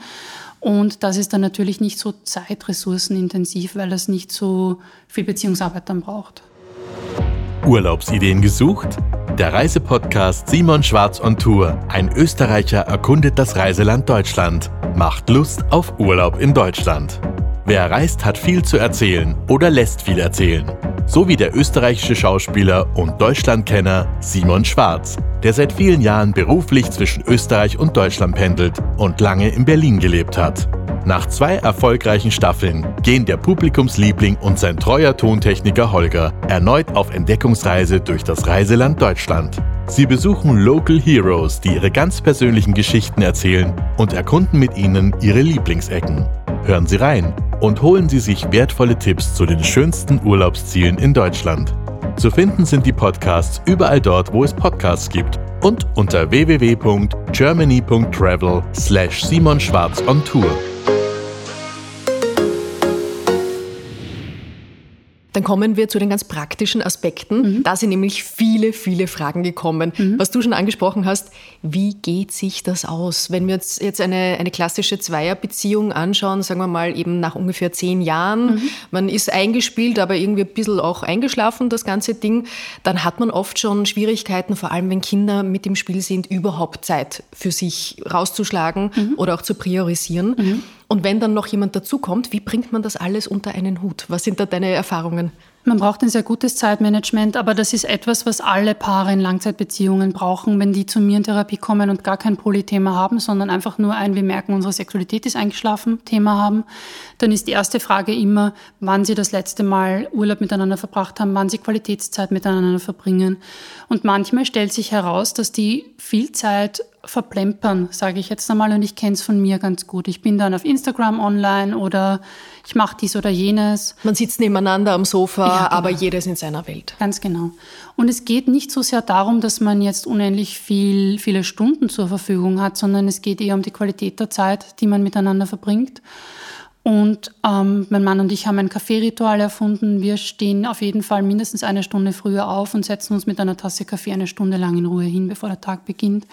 Und das ist dann natürlich nicht so zeitressourcenintensiv, weil das nicht so viel Beziehungsarbeit dann braucht. Urlaubsideen gesucht? Der Reisepodcast Simon Schwarz on Tour. Ein Österreicher erkundet das Reiseland Deutschland. Macht Lust auf Urlaub in Deutschland. Wer reist, hat viel zu erzählen oder lässt viel erzählen. So wie der österreichische Schauspieler und Deutschlandkenner Simon Schwarz, der seit vielen Jahren beruflich zwischen Österreich und Deutschland pendelt und lange in Berlin gelebt hat. Nach zwei erfolgreichen Staffeln gehen der Publikumsliebling und sein treuer Tontechniker Holger erneut auf Entdeckungsreise durch das Reiseland Deutschland. Sie besuchen Local Heroes, die ihre ganz persönlichen Geschichten erzählen und erkunden mit ihnen ihre Lieblingsecken. Hören Sie rein und holen Sie sich wertvolle Tipps zu den schönsten Urlaubszielen in Deutschland. Zu finden sind die Podcasts überall dort, wo es Podcasts gibt und unter www.germany.travel slash Simon Schwarz on Tour. Dann kommen wir zu den ganz praktischen Aspekten. Da sind nämlich viele, viele Fragen gekommen. Was du schon angesprochen hast, wie geht sich das aus? Wenn wir uns jetzt eine, eine klassische Zweierbeziehung anschauen, sagen wir mal eben nach ungefähr zehn Jahren, man ist eingespielt, aber irgendwie ein bisschen auch eingeschlafen, das ganze Ding, dann hat man oft schon Schwierigkeiten, vor allem wenn Kinder mit im Spiel sind, überhaupt Zeit für sich rauszuschlagen oder auch zu priorisieren. Und wenn dann noch jemand dazukommt, wie bringt man das alles unter einen Hut? Was sind da deine Erfahrungen? Man braucht ein sehr gutes Zeitmanagement, aber das ist etwas, was alle Paare in Langzeitbeziehungen brauchen, wenn die zu mir in Therapie kommen und gar kein Polythema haben, sondern einfach nur ein, wir merken, unsere Sexualität ist eingeschlafen, Thema haben. Dann ist die erste Frage immer, wann sie das letzte Mal Urlaub miteinander verbracht haben, wann sie Qualitätszeit miteinander verbringen. Und manchmal stellt sich heraus, dass die viel Zeit verplempern, sage ich jetzt einmal, und ich kenne es von mir ganz gut. Ich bin dann auf Instagram online oder ich mache dies oder jenes. Man sitzt nebeneinander am Sofa, Ja, genau. aber jeder ist in seiner Welt. Ganz genau. Und es geht nicht so sehr darum, dass man jetzt unendlich viel, viele Stunden zur Verfügung hat, sondern es geht eher um die Qualität der Zeit, die man miteinander verbringt. Und ähm, mein Mann und ich haben ein Kaffeeritual erfunden. Wir stehen auf jeden Fall mindestens eine Stunde früher auf und setzen uns mit einer Tasse Kaffee eine Stunde lang in Ruhe hin, bevor der Tag beginnt.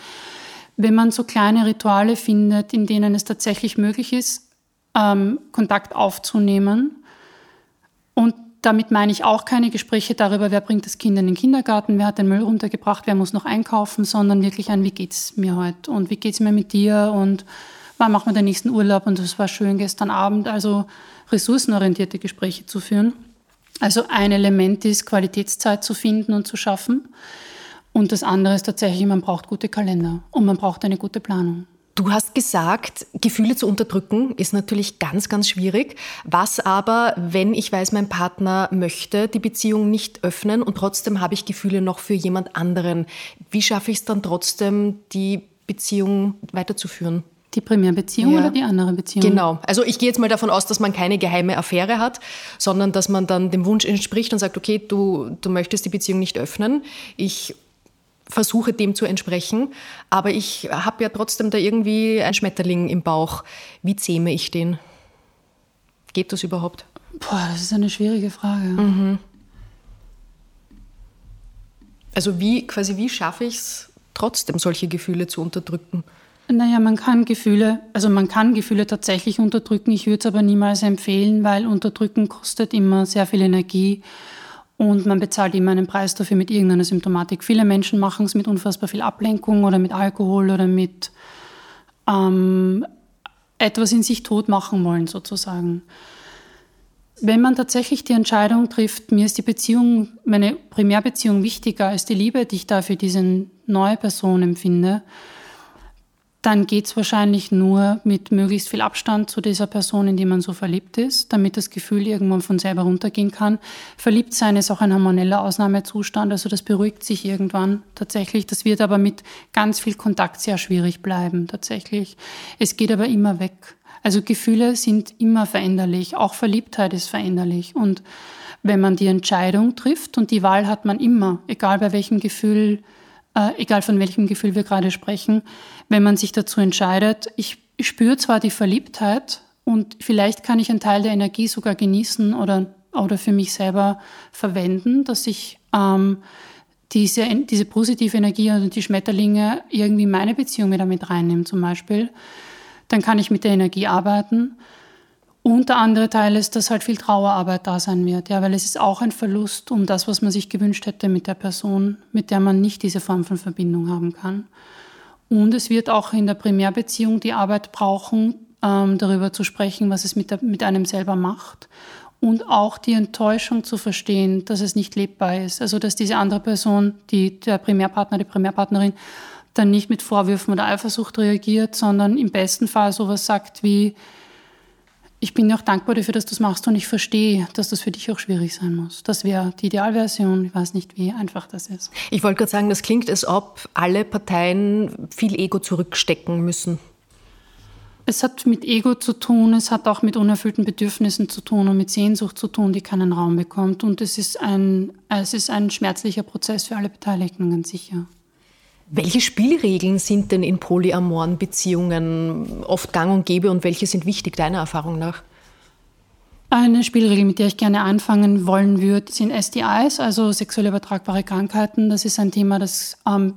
Wenn man so kleine Rituale findet, in denen es tatsächlich möglich ist, ähm, Kontakt aufzunehmen, und damit meine ich auch keine Gespräche darüber, wer bringt das Kind in den Kindergarten, wer hat den Müll runtergebracht, wer muss noch einkaufen, sondern wirklich ein, wie geht's mir heute und wie geht's mir mit dir und wann machen wir den nächsten Urlaub und das war schön gestern Abend. Also ressourcenorientierte Gespräche zu führen. Also ein Element ist, Qualitätszeit zu finden und zu schaffen. Und das andere ist tatsächlich, man braucht gute Kalender und man braucht eine gute Planung. Du hast gesagt, Gefühle zu unterdrücken ist natürlich ganz, ganz schwierig. Was aber, wenn ich weiß, mein Partner möchte die Beziehung nicht öffnen und trotzdem habe ich Gefühle noch für jemand anderen? Wie schaffe ich es dann trotzdem, die Beziehung weiterzuführen? Die Primärbeziehung Ja. oder die andere Beziehung? Genau. Also ich gehe jetzt mal davon aus, dass man keine geheime Affäre hat, sondern dass man dann dem Wunsch entspricht und sagt, okay, du, du möchtest die Beziehung nicht öffnen. Ich versuche dem zu entsprechen, aber ich habe ja trotzdem da irgendwie einen Schmetterling im Bauch. Wie zähme ich den? Geht das überhaupt? Boah, das ist eine schwierige Frage. Also wie quasi wie schaffe ich es trotzdem solche Gefühle zu unterdrücken? Naja, man kann Gefühle, also man kann Gefühle tatsächlich unterdrücken. Ich würde es aber niemals empfehlen, weil unterdrücken kostet immer sehr viel Energie und man bezahlt immer einen Preis dafür mit irgendeiner Symptomatik. Viele Menschen machen es mit unfassbar viel Ablenkung oder mit Alkohol oder mit ähm, etwas in sich tot machen wollen, sozusagen. Wenn man tatsächlich die Entscheidung trifft, mir ist die Beziehung, meine Primärbeziehung wichtiger als die Liebe, die ich da für diese neue Person empfinde, dann geht es wahrscheinlich nur mit möglichst viel Abstand zu dieser Person, in die man so verliebt ist, damit das Gefühl irgendwann von selber runtergehen kann. Verliebt sein ist auch ein hormoneller Ausnahmezustand, also das beruhigt sich irgendwann tatsächlich. Das wird aber mit ganz viel Kontakt sehr schwierig bleiben tatsächlich. Es geht aber immer weg. Also Gefühle sind immer veränderlich, auch Verliebtheit ist veränderlich. Und wenn man die Entscheidung trifft, und die Wahl hat man immer, egal bei welchem Gefühl, äh, egal von welchem Gefühl wir gerade sprechen, wenn man sich dazu entscheidet, ich, spüre zwar die Verliebtheit und vielleicht kann ich einen Teil der Energie sogar genießen oder, oder für mich selber verwenden, dass ich ähm, diese, diese positive Energie und die Schmetterlinge irgendwie meine Beziehung wieder mit reinnehme zum Beispiel, dann kann ich mit der Energie arbeiten. Und der andere Teil ist, dass halt viel Trauerarbeit da sein wird, ja, weil es ist auch ein Verlust um das, was man sich gewünscht hätte mit der Person, mit der man nicht diese Form von Verbindung haben kann. Und es wird auch in der Primärbeziehung die Arbeit brauchen, ähm, darüber zu sprechen, was es mit, der, mit einem selber macht. Und auch die Enttäuschung zu verstehen, dass es nicht lebbar ist. Also dass diese andere Person, die, der Primärpartner, die Primärpartnerin, dann nicht mit Vorwürfen oder Eifersucht reagiert, sondern im besten Fall sowas sagt wie, ich bin dir auch dankbar dafür, dass du es machst und ich verstehe, dass das für dich auch schwierig sein muss. Das wäre die Idealversion. Ich weiß nicht, wie einfach das ist. Ich wollte gerade sagen, das klingt, als ob alle Parteien viel Ego zurückstecken müssen. Es hat mit Ego zu tun, es hat auch mit unerfüllten Bedürfnissen zu tun und mit Sehnsucht zu tun, die keinen Raum bekommt. Und es ist ein, es ist ein schmerzlicher Prozess für alle Beteiligten, ganz sicher. Welche Spielregeln sind denn in polyamoren Beziehungen oft gang und gäbe und welche sind wichtig deiner Erfahrung nach? Eine Spielregel, mit der ich gerne anfangen wollen würde, sind STIs, also sexuell übertragbare Krankheiten. Das ist ein Thema, das ähm,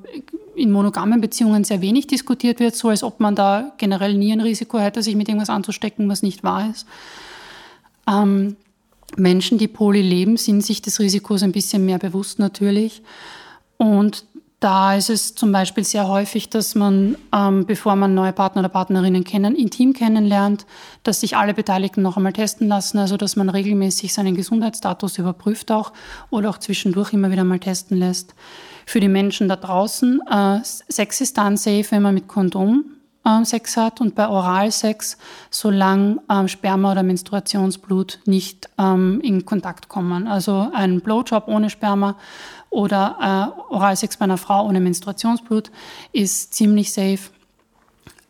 in monogamen Beziehungen sehr wenig diskutiert wird, so als ob man da generell nie ein Risiko hätte, sich mit irgendwas anzustecken, was nicht wahr ist. Ähm, Menschen, die poly leben, sind sich des Risikos ein bisschen mehr bewusst natürlich. Und da ist es zum Beispiel sehr häufig, dass man, ähm, bevor man neue Partner oder Partnerinnen kennen, intim kennenlernt, dass sich alle Beteiligten noch einmal testen lassen, also dass man regelmäßig seinen Gesundheitsstatus überprüft auch oder auch zwischendurch immer wieder mal testen lässt. Für die Menschen da draußen, äh, Sex ist dann safe, wenn man mit Kondom äh, Sex hat und bei Oralsex, solange ähm, Sperma oder Menstruationsblut nicht ähm, in Kontakt kommen. Also ein Blowjob ohne Sperma oder äh, Oralsex bei einer Frau ohne Menstruationsblut ist ziemlich safe.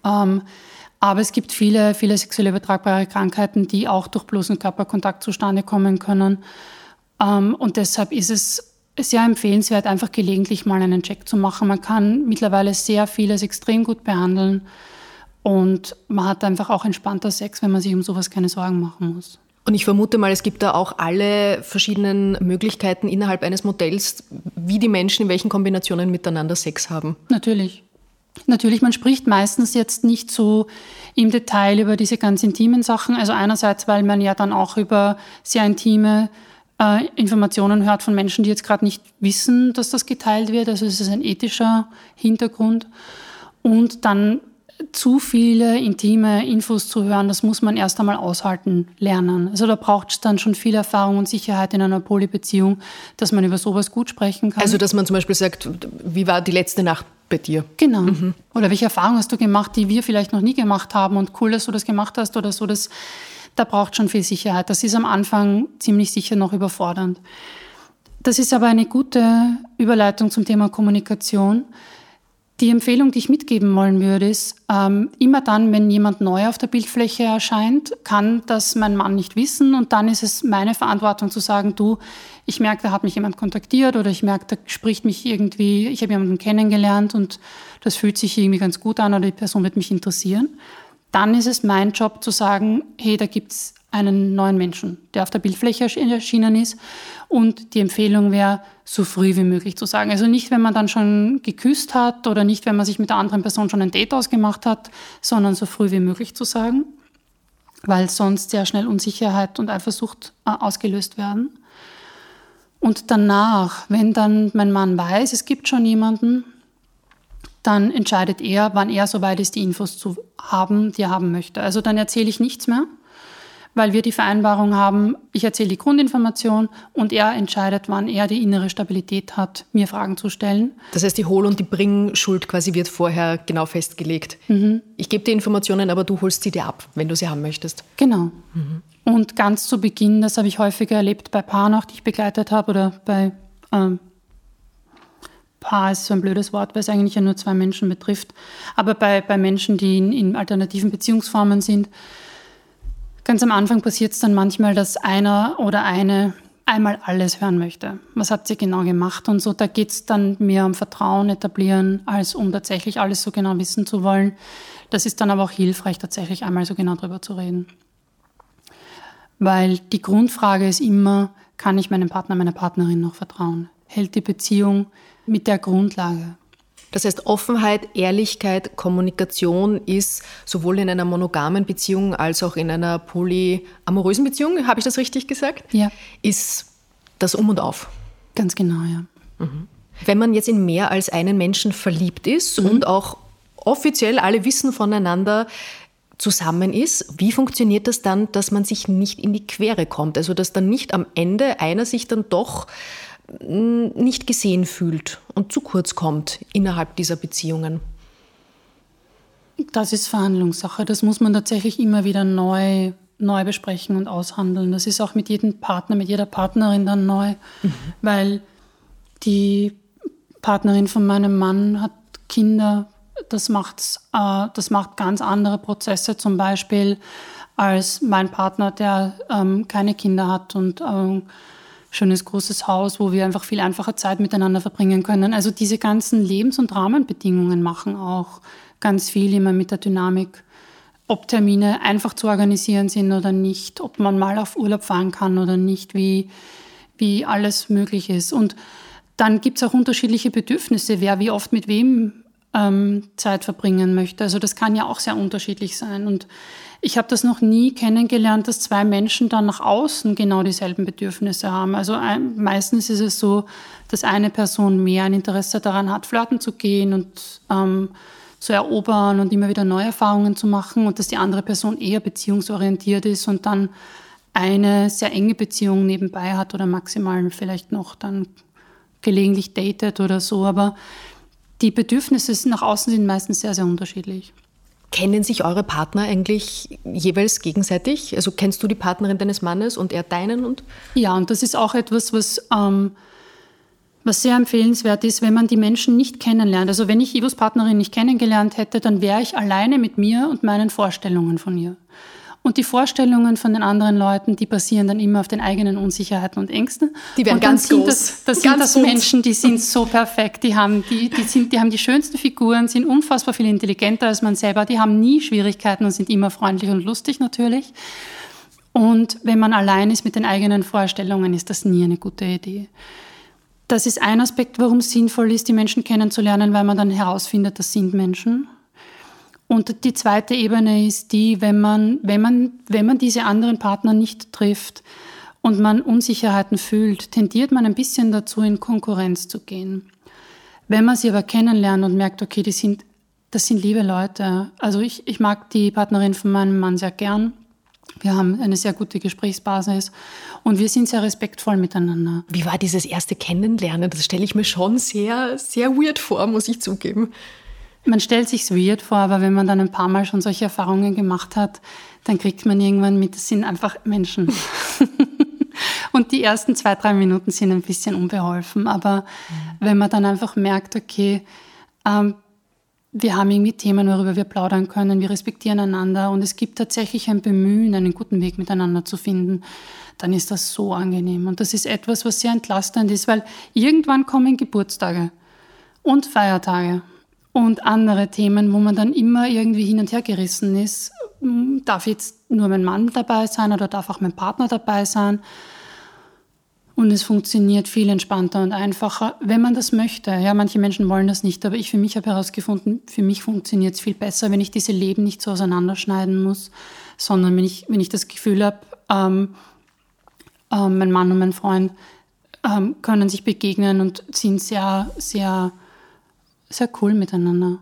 Ähm, aber es gibt viele, viele sexuell übertragbare Krankheiten, die auch durch bloßen Körperkontakt zustande kommen können. Ähm, und deshalb ist es sehr empfehlenswert, einfach gelegentlich mal einen Check zu machen. Man kann mittlerweile sehr vieles extrem gut behandeln und man hat einfach auch entspannter Sex, wenn man sich um sowas keine Sorgen machen muss. Und ich vermute mal, es gibt da auch alle verschiedenen Möglichkeiten innerhalb eines Modells, wie die Menschen in welchen Kombinationen miteinander Sex haben. Natürlich. Natürlich, man spricht meistens jetzt nicht so im Detail über diese ganz intimen Sachen. Also einerseits, weil man ja dann auch über sehr intime äh, Informationen hört von Menschen, die jetzt gerade nicht wissen, dass das geteilt wird. Also es ist ein ethischer Hintergrund. Und dann zu viele intime Infos zu hören, das muss man erst einmal aushalten lernen. Also da braucht es dann schon viel Erfahrung und Sicherheit in einer Polybeziehung, dass man über sowas gut sprechen kann. Also dass man zum Beispiel sagt, wie war die letzte Nacht bei dir? Genau. Mhm. Oder welche Erfahrungen hast du gemacht, die wir vielleicht noch nie gemacht haben und cool, dass du das gemacht hast oder so. Das, da braucht schon viel Sicherheit. Das ist am Anfang ziemlich sicher noch überfordernd. Das ist aber eine gute Überleitung zum Thema Kommunikation. Die Empfehlung, die ich mitgeben wollen würde, ist, ähm, immer dann, wenn jemand neu auf der Bildfläche erscheint, kann das mein Mann nicht wissen und dann ist es meine Verantwortung zu sagen, du, ich merke, da hat mich jemand kontaktiert oder ich merke, da spricht mich irgendwie, ich habe jemanden kennengelernt und das fühlt sich irgendwie ganz gut an oder die Person wird mich interessieren. Dann ist es mein Job zu sagen, hey, da gibt's einen neuen Menschen, der auf der Bildfläche erschienen ist. Und die Empfehlung wäre, so früh wie möglich zu sagen. Also nicht, wenn man dann schon geküsst hat oder nicht, wenn man sich mit der anderen Person schon ein Date ausgemacht hat, sondern so früh wie möglich zu sagen, weil sonst sehr schnell Unsicherheit und Eifersucht äh, ausgelöst werden. Und danach, wenn dann mein Mann weiß, es gibt schon jemanden, dann entscheidet er, wann er soweit ist, die Infos zu haben, die er haben möchte. Also dann erzähle ich nichts mehr, weil wir die Vereinbarung haben, ich erzähle die Grundinformation und er entscheidet, wann er die innere Stabilität hat, mir Fragen zu stellen. Das heißt, die Hol- und die Bringschuld quasi wird vorher genau festgelegt. Mhm. Ich gebe dir Informationen, aber du holst sie dir ab, wenn du sie haben möchtest. Genau. Mhm. Und ganz zu Beginn, das habe ich häufiger erlebt bei Paaren auch, die ich begleitet habe oder bei ähm, Paar ist so ein blödes Wort, weil es eigentlich ja nur zwei Menschen betrifft. Aber bei, bei Menschen, die in, in alternativen Beziehungsformen sind, Ganz am Anfang passiert es dann manchmal, dass einer oder eine einmal alles hören möchte. Was hat sie genau gemacht und so. Da geht es dann mehr um Vertrauen etablieren, als um tatsächlich alles so genau wissen zu wollen. Das ist dann aber auch hilfreich, tatsächlich einmal so genau drüber zu reden. Weil die Grundfrage ist immer, kann ich meinem Partner, meiner Partnerin noch vertrauen? Hält die Beziehung mit der Grundlage? Das heißt, Offenheit, Ehrlichkeit, Kommunikation ist sowohl in einer monogamen Beziehung als auch in einer polyamorösen Beziehung, habe ich das richtig gesagt? Ja. Ist das Um und Auf. Ganz genau, ja. Mhm. Wenn man jetzt in mehr als einen Menschen verliebt ist mhm. und auch offiziell alle wissen voneinander, zusammen ist, wie funktioniert das dann, dass man sich nicht in die Quere kommt? Also dass dann nicht am Ende einer sich dann doch nicht gesehen fühlt und zu kurz kommt innerhalb dieser Beziehungen? Das ist Verhandlungssache. Das muss man tatsächlich immer wieder neu, neu besprechen und aushandeln. Das ist auch mit jedem Partner, mit jeder Partnerin dann neu, mhm. weil die Partnerin von meinem Mann hat Kinder. Das, macht's, äh, das macht ganz andere Prozesse zum Beispiel als mein Partner, der ähm, keine Kinder hat und ähm, schönes großes Haus, wo wir einfach viel einfacher Zeit miteinander verbringen können. Also diese ganzen Lebens- und Rahmenbedingungen machen auch ganz viel immer mit der Dynamik, ob Termine einfach zu organisieren sind oder nicht, ob man mal auf Urlaub fahren kann oder nicht, wie, wie alles möglich ist. Und dann gibt es auch unterschiedliche Bedürfnisse, wer wie oft mit wem ähm, Zeit verbringen möchte. Also das kann ja auch sehr unterschiedlich sein. Und ich habe das noch nie kennengelernt, dass zwei Menschen dann nach außen genau dieselben Bedürfnisse haben. Also ein, meistens ist es so, dass eine Person mehr ein Interesse daran hat, flirten zu gehen und ähm, zu erobern und immer wieder neue Erfahrungen zu machen und dass die andere Person eher beziehungsorientiert ist und dann eine sehr enge Beziehung nebenbei hat oder maximal vielleicht noch dann gelegentlich datet oder so. Aber die Bedürfnisse nach außen sind meistens sehr, sehr unterschiedlich. Kennen sich eure Partner eigentlich jeweils gegenseitig? Also kennst du die Partnerin deines Mannes und er deinen? Und ja, und das ist auch etwas, was, ähm, was sehr empfehlenswert ist, wenn man die Menschen nicht kennenlernt. Also wenn ich Ivos Partnerin nicht kennengelernt hätte, dann wäre ich alleine mit mir und meinen Vorstellungen von ihr. Und die Vorstellungen von den anderen Leuten, die basieren dann immer auf den eigenen Unsicherheiten und Ängsten. Die werden ganz sind groß. Das, das sind das Menschen, die sind so perfekt, die haben die, die, sind, die haben die schönsten Figuren, sind unfassbar viel intelligenter als man selber, die haben nie Schwierigkeiten und sind immer freundlich und lustig natürlich. Und wenn man allein ist mit den eigenen Vorstellungen, ist das nie eine gute Idee. Das ist ein Aspekt, warum es sinnvoll ist, die Menschen kennenzulernen, weil man dann herausfindet, das sind Menschen. Und die zweite Ebene ist die, wenn man, wenn man, wenn man diese anderen Partner nicht trifft und man Unsicherheiten fühlt, tendiert man ein bisschen dazu, in Konkurrenz zu gehen. Wenn man sie aber kennenlernt und merkt, okay, die sind, das sind liebe Leute. Also ich, ich mag die Partnerin von meinem Mann sehr gern. Wir haben eine sehr gute Gesprächsbasis und wir sind sehr respektvoll miteinander. Wie war dieses erste Kennenlernen? Das stelle ich mir schon sehr, sehr weird vor, muss ich zugeben. Man stellt sich's weird vor, aber wenn man dann ein paar Mal schon solche Erfahrungen gemacht hat, dann kriegt man irgendwann mit, das sind einfach Menschen. (laughs) Und die ersten zwei, drei Minuten sind ein bisschen unbeholfen. Aber mhm. wenn man dann einfach merkt, okay, ähm, wir haben irgendwie Themen, worüber wir plaudern können, wir respektieren einander und es gibt tatsächlich ein Bemühen, einen guten Weg miteinander zu finden, dann ist das so angenehm. Und das ist etwas, was sehr entlastend ist, weil irgendwann kommen Geburtstage und Feiertage und andere Themen, wo man dann immer irgendwie hin und her gerissen ist, darf jetzt nur mein Mann dabei sein oder darf auch mein Partner dabei sein. Und es funktioniert viel entspannter und einfacher, wenn man das möchte. Ja, manche Menschen wollen das nicht, aber ich für mich habe herausgefunden, für mich funktioniert es viel besser, wenn ich diese Leben nicht so auseinanderschneiden muss, sondern wenn ich, wenn ich das Gefühl habe, ähm, äh, mein Mann und mein Freund ähm, können sich begegnen und sind sehr, sehr, sehr cool miteinander.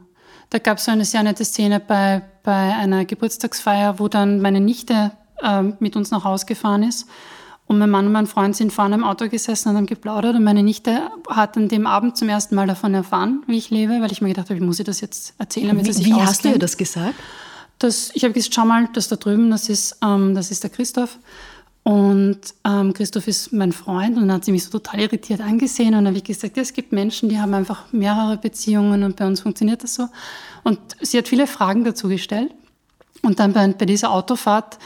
Da gab es so eine sehr nette Szene bei, bei einer Geburtstagsfeier, wo dann meine Nichte äh, mit uns nach Hause gefahren ist und mein Mann und mein Freund sind vorne im Auto gesessen und haben geplaudert. Und meine Nichte hat an dem Abend zum ersten Mal davon erfahren, wie ich lebe, weil ich mir gedacht habe, ich muss ihr das jetzt erzählen, damit wie, sie sich Wie auskennt. hast du ihr das gesagt? Das, ich habe gesagt, schau mal, das da drüben, das ist, ähm, das ist der Christoph. Und ähm, Christoph ist mein Freund und hat sie mich so total irritiert angesehen und dann habe ich gesagt, ja, es gibt Menschen, die haben einfach mehrere Beziehungen und bei uns funktioniert das so. Und sie hat viele Fragen dazu gestellt. Und dann bei, bei dieser Autofahrt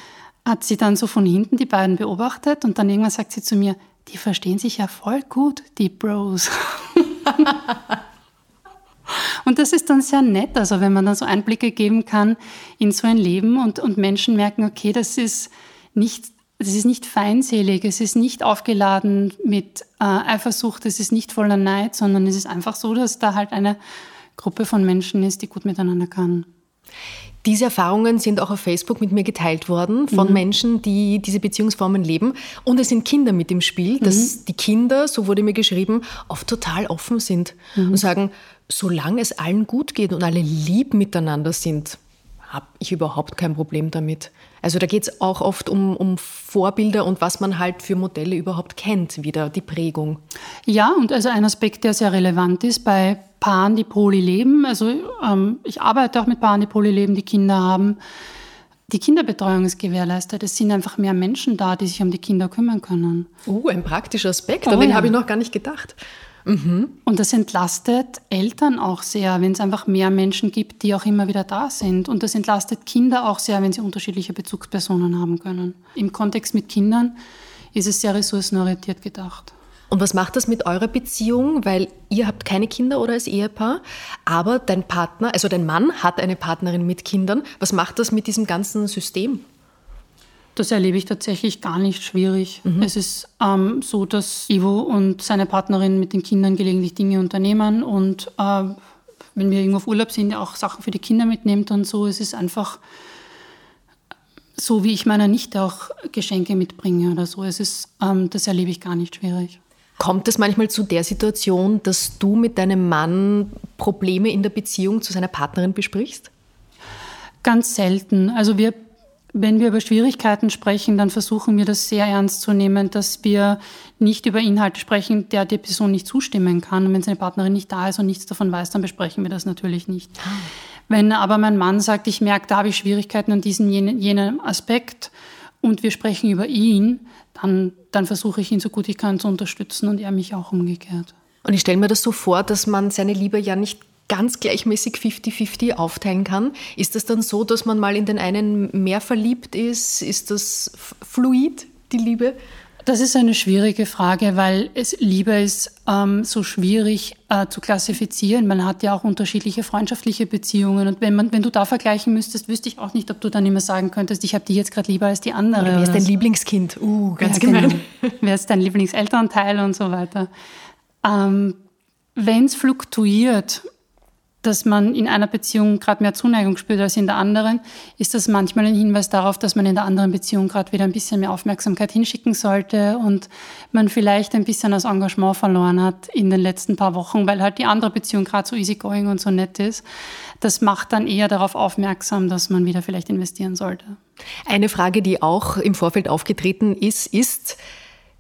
hat sie dann so von hinten die beiden beobachtet und dann irgendwann sagt sie zu mir, die verstehen sich ja voll gut, die Bros. (laughs) und das ist dann sehr nett, also wenn man dann so Einblicke geben kann in so ein Leben und, und Menschen merken, okay, das ist nicht, das ist nicht feindselig, es ist nicht aufgeladen mit äh, Eifersucht, es ist nicht voller Neid, sondern es ist einfach so, dass da halt eine Gruppe von Menschen ist, die gut miteinander kann. Diese Erfahrungen sind auch auf Facebook mit mir geteilt worden von mhm. Menschen, die diese Beziehungsformen leben. Und es sind Kinder mit im Spiel, dass mhm. die Kinder, so wurde mir geschrieben, oft total offen sind mhm. und sagen, solange es allen gut geht und alle lieb miteinander sind, habe ich überhaupt kein Problem damit. Also da geht es auch oft um, um Vorbilder und was man halt für Modelle überhaupt kennt, wieder die Prägung. Ja, und also ein Aspekt, der sehr relevant ist bei Paaren, die Poly leben. Also ähm, ich arbeite auch mit Paaren, die Poly leben, die Kinder haben. Die Kinderbetreuung ist gewährleistet. Es sind einfach mehr Menschen da, die sich um die Kinder kümmern können. Uh, ein praktischer Aspekt, an oh, den ja. habe ich noch gar nicht gedacht. Mhm. Und das entlastet Eltern auch sehr, wenn es einfach mehr Menschen gibt, die auch immer wieder da sind. Und das entlastet Kinder auch sehr, wenn sie unterschiedliche Bezugspersonen haben können. Im Kontext mit Kindern ist es sehr ressourcenorientiert gedacht. Und was macht das mit eurer Beziehung? Weil ihr habt keine Kinder oder als Ehepaar, aber dein Partner, also dein Mann hat eine Partnerin mit Kindern. Was macht das mit diesem ganzen System? Das erlebe ich tatsächlich gar nicht schwierig. Mhm. Es ist ähm, so, dass Ivo und seine Partnerin mit den Kindern gelegentlich Dinge unternehmen und äh, wenn wir irgendwo auf Urlaub sind, auch Sachen für die Kinder mitnimmt und so. Es ist einfach so, wie ich meiner Nichte auch Geschenke mitbringe oder so. Es ist, ähm, das erlebe ich gar nicht schwierig. Kommt es manchmal zu der Situation, dass du mit deinem Mann Probleme in der Beziehung zu seiner Partnerin besprichst? Ganz selten. Also wir wenn wir über Schwierigkeiten sprechen, dann versuchen wir das sehr ernst zu nehmen, dass wir nicht über Inhalte sprechen, der die Person nicht zustimmen kann. Und wenn seine Partnerin nicht da ist und nichts davon weiß, dann besprechen wir das natürlich nicht. Wenn aber mein Mann sagt, ich merke, da habe ich Schwierigkeiten an diesem jenen, jenen Aspekt und wir sprechen über ihn, dann, dann versuche ich ihn so gut ich kann zu unterstützen und er mich auch umgekehrt. Und ich stelle mir das so vor, dass man seine Liebe ja nicht ganz gleichmäßig 50-50 aufteilen kann. Ist das dann so, dass man mal in den einen mehr verliebt ist? Ist das fluid, die Liebe? Das ist eine schwierige Frage, weil es, Liebe ist ähm, so schwierig äh, zu klassifizieren. Man hat ja auch unterschiedliche freundschaftliche Beziehungen. Und wenn, man, wenn du da vergleichen müsstest, wüsste ich auch nicht, ob du dann immer sagen könntest, ich habe die jetzt gerade lieber als die andere. Oder wer ist dein so. Lieblingskind? Uh, ganz ja, gemein. Genau. (laughs) wer ist dein Lieblingselternteil und so weiter. Ähm, wenn es fluktuiert, dass man in einer Beziehung gerade mehr Zuneigung spürt als in der anderen, ist das manchmal ein Hinweis darauf, dass man in der anderen Beziehung gerade wieder ein bisschen mehr Aufmerksamkeit hinschicken sollte und man vielleicht ein bisschen das Engagement verloren hat in den letzten paar Wochen, weil halt die andere Beziehung gerade so easygoing und so nett ist. Das macht dann eher darauf aufmerksam, dass man wieder vielleicht investieren sollte. Eine Frage, die auch im Vorfeld aufgetreten ist, ist,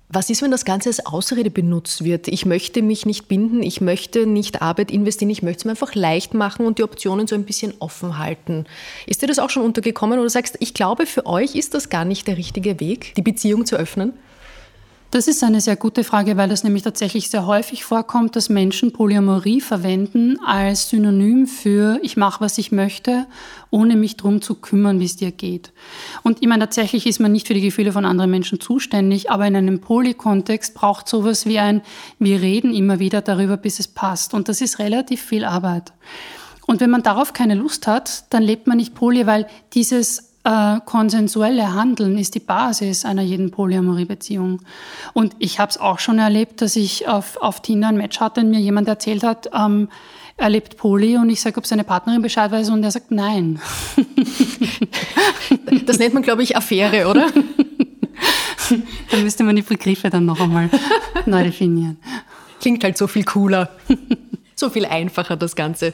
was ist, wenn das Ganze als Ausrede benutzt wird? Ich möchte mich nicht binden, ich möchte nicht Arbeit investieren, ich möchte es mir einfach leicht machen und die Optionen so ein bisschen offen halten. Ist dir das auch schon untergekommen oder sagst, ich glaube, für euch ist das gar nicht der richtige Weg, die Beziehung zu öffnen? Das ist eine sehr gute Frage, weil das nämlich tatsächlich sehr häufig vorkommt, dass Menschen Polyamorie verwenden als Synonym für ich mache, was ich möchte, ohne mich darum zu kümmern, wie es dir geht. Und ich meine, tatsächlich ist man nicht für die Gefühle von anderen Menschen zuständig, aber in einem Poly-Kontext braucht sowas wie ein wir reden immer wieder darüber, bis es passt. Und das ist relativ viel Arbeit. Und wenn man darauf keine Lust hat, dann lebt man nicht Poly, weil dieses äh, konsensuelle Handeln ist die Basis einer jeden Polyamorie-Beziehung. Und ich habe es auch schon erlebt, dass ich auf, auf Tinder ein Match hatte und mir jemand erzählt hat, ähm, er lebt Poly und ich sage, ob seine Partnerin Bescheid weiß und er sagt nein. (laughs) Das nennt man, glaube ich, Affäre, oder? (laughs) da müsste man die Begriffe dann noch einmal (laughs) neu definieren. Klingt halt so viel cooler. So viel einfacher das Ganze.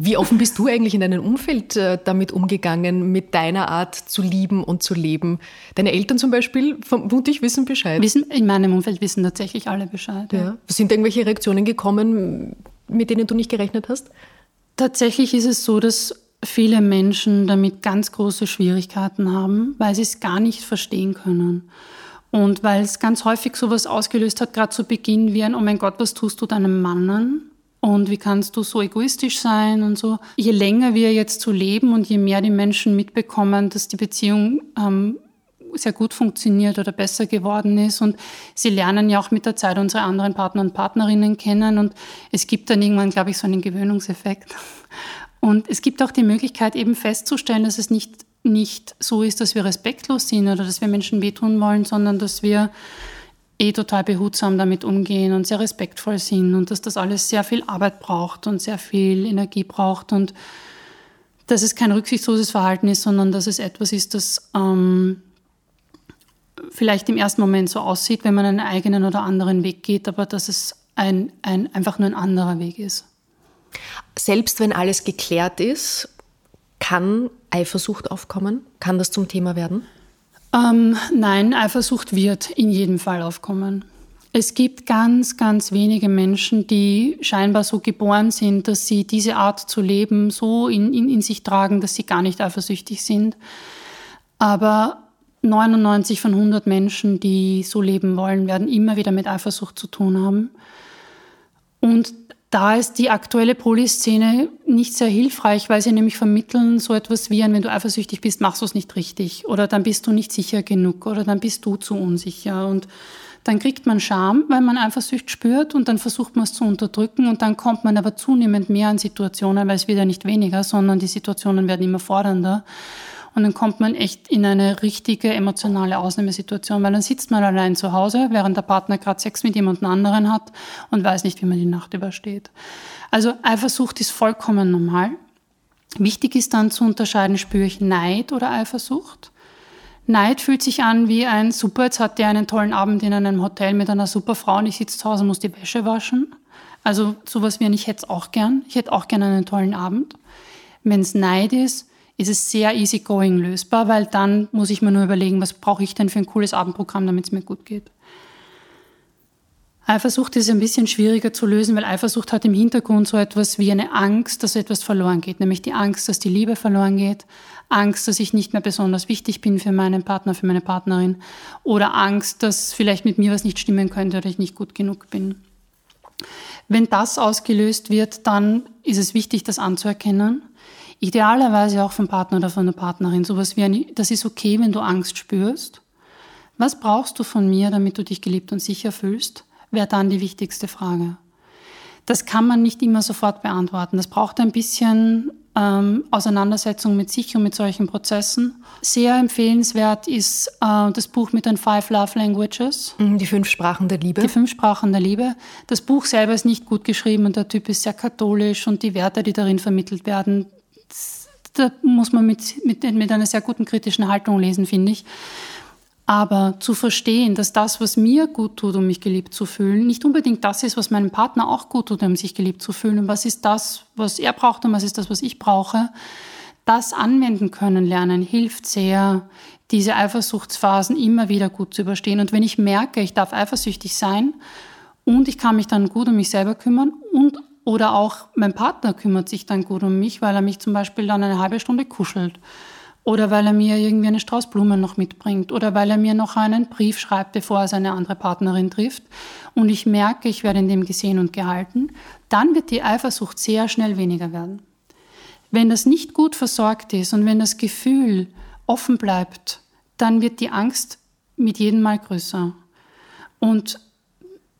Wie offen bist du eigentlich in deinem Umfeld äh, damit umgegangen, mit deiner Art zu lieben und zu leben? Deine Eltern zum Beispiel, vermutlich wissen Bescheid. Wissen, in meinem Umfeld wissen tatsächlich alle Bescheid. Ja. Ja. Sind irgendwelche Reaktionen gekommen, mit denen du nicht gerechnet hast? Tatsächlich ist es so, dass viele Menschen damit ganz große Schwierigkeiten haben, weil sie es gar nicht verstehen können. Und weil es ganz häufig sowas ausgelöst hat, gerade zu Beginn wie ein, oh mein Gott, was tust du deinem Mann an? Und wie kannst du so egoistisch sein und so? Je länger wir jetzt so leben und je mehr die Menschen mitbekommen, dass die Beziehung ähm, sehr gut funktioniert oder besser geworden ist. Und sie lernen ja auch mit der Zeit unsere anderen Partner und Partnerinnen kennen. Und es gibt dann irgendwann, glaube ich, so einen Gewöhnungseffekt. Und es gibt auch die Möglichkeit, eben festzustellen, dass es nicht, nicht so ist, dass wir respektlos sind oder dass wir Menschen wehtun wollen, sondern dass wir eh total behutsam damit umgehen und sehr respektvoll sind und dass das alles sehr viel Arbeit braucht und sehr viel Energie braucht und dass es kein rücksichtsloses Verhalten ist, sondern dass es etwas ist, das ähm, vielleicht im ersten Moment so aussieht, wenn man einen eigenen oder anderen Weg geht, aber dass es ein, ein, einfach nur ein anderer Weg ist. Selbst wenn alles geklärt ist, kann Eifersucht aufkommen? Kann das zum Thema werden? Ähm, nein, Eifersucht wird in jedem Fall aufkommen. Es gibt ganz, ganz wenige Menschen, die scheinbar so geboren sind, dass sie diese Art zu leben so in, in, in sich tragen, dass sie gar nicht eifersüchtig sind. Aber 99 von 100 Menschen, die so leben wollen, werden immer wieder mit Eifersucht zu tun haben. Und da ist die aktuelle Polyszene nicht sehr hilfreich, weil sie nämlich vermitteln so etwas wie, wenn du eifersüchtig bist, machst du es nicht richtig. Oder dann bist du nicht sicher genug. Oder dann bist du zu unsicher. Und dann kriegt man Scham, weil man Eifersucht spürt. Und dann versucht man es zu unterdrücken. Und dann kommt man aber zunehmend mehr an Situationen, weil es wird ja nicht weniger, sondern die Situationen werden immer fordernder. Und dann kommt man echt in eine richtige emotionale Ausnahmesituation, weil dann sitzt man allein zu Hause, während der Partner gerade Sex mit jemand anderen hat und weiß nicht, wie man die Nacht übersteht. Also Eifersucht ist vollkommen normal. Wichtig ist dann zu unterscheiden, spüre ich Neid oder Eifersucht. Neid fühlt sich an wie ein super, jetzt hat der einen tollen Abend in einem Hotel mit einer super Frau und ich sitze zu Hause und muss die Wäsche waschen. Also sowas wie ein, ich hätte es auch gern. Ich hätte auch gern einen tollen Abend. Wenn es Neid ist, ist es sehr easygoing lösbar, weil dann muss ich mir nur überlegen, was brauche ich denn für ein cooles Abendprogramm, damit es mir gut geht. Eifersucht ist ein bisschen schwieriger zu lösen, weil Eifersucht hat im Hintergrund so etwas wie eine Angst, dass etwas verloren geht, nämlich die Angst, dass die Liebe verloren geht, Angst, dass ich nicht mehr besonders wichtig bin für meinen Partner, für meine Partnerin oder Angst, dass vielleicht mit mir was nicht stimmen könnte oder ich nicht gut genug bin. Wenn das ausgelöst wird, dann ist es wichtig, das anzuerkennen Idealerweise auch vom Partner oder von der Partnerin. Sowas wie, ein, das ist okay, wenn du Angst spürst. Was brauchst du von mir, damit du dich geliebt und sicher fühlst? Wäre dann die wichtigste Frage. Das kann man nicht immer sofort beantworten. Das braucht ein bisschen ähm, Auseinandersetzung mit sich und mit solchen Prozessen. Sehr empfehlenswert ist äh, das Buch mit den Five Love Languages. Mhm, die fünf Sprachen der Liebe. Die fünf Sprachen der Liebe. Das Buch selber ist nicht gut geschrieben und der Typ ist sehr katholisch und die Werte, die darin vermittelt werden, da muss man mit, mit, mit einer sehr guten kritischen Haltung lesen, finde ich. Aber zu verstehen, dass das, was mir gut tut, um mich geliebt zu fühlen, nicht unbedingt das ist, was meinem Partner auch gut tut, um sich geliebt zu fühlen. Und was ist das, was er braucht und was ist das, was ich brauche. Das anwenden können lernen hilft sehr, diese Eifersuchtsphasen immer wieder gut zu überstehen. Und wenn ich merke, ich darf eifersüchtig sein und ich kann mich dann gut um mich selber kümmern und oder auch mein Partner kümmert sich dann gut um mich, weil er mich zum Beispiel dann eine halbe Stunde kuschelt. Oder weil er mir irgendwie eine Strauß Blumen noch mitbringt. Oder weil er mir noch einen Brief schreibt, bevor er seine andere Partnerin trifft. Und ich merke, ich werde in dem gesehen und gehalten. Dann wird die Eifersucht sehr schnell weniger werden. Wenn das nicht gut versorgt ist und wenn das Gefühl offen bleibt, dann wird die Angst mit jedem Mal größer. Und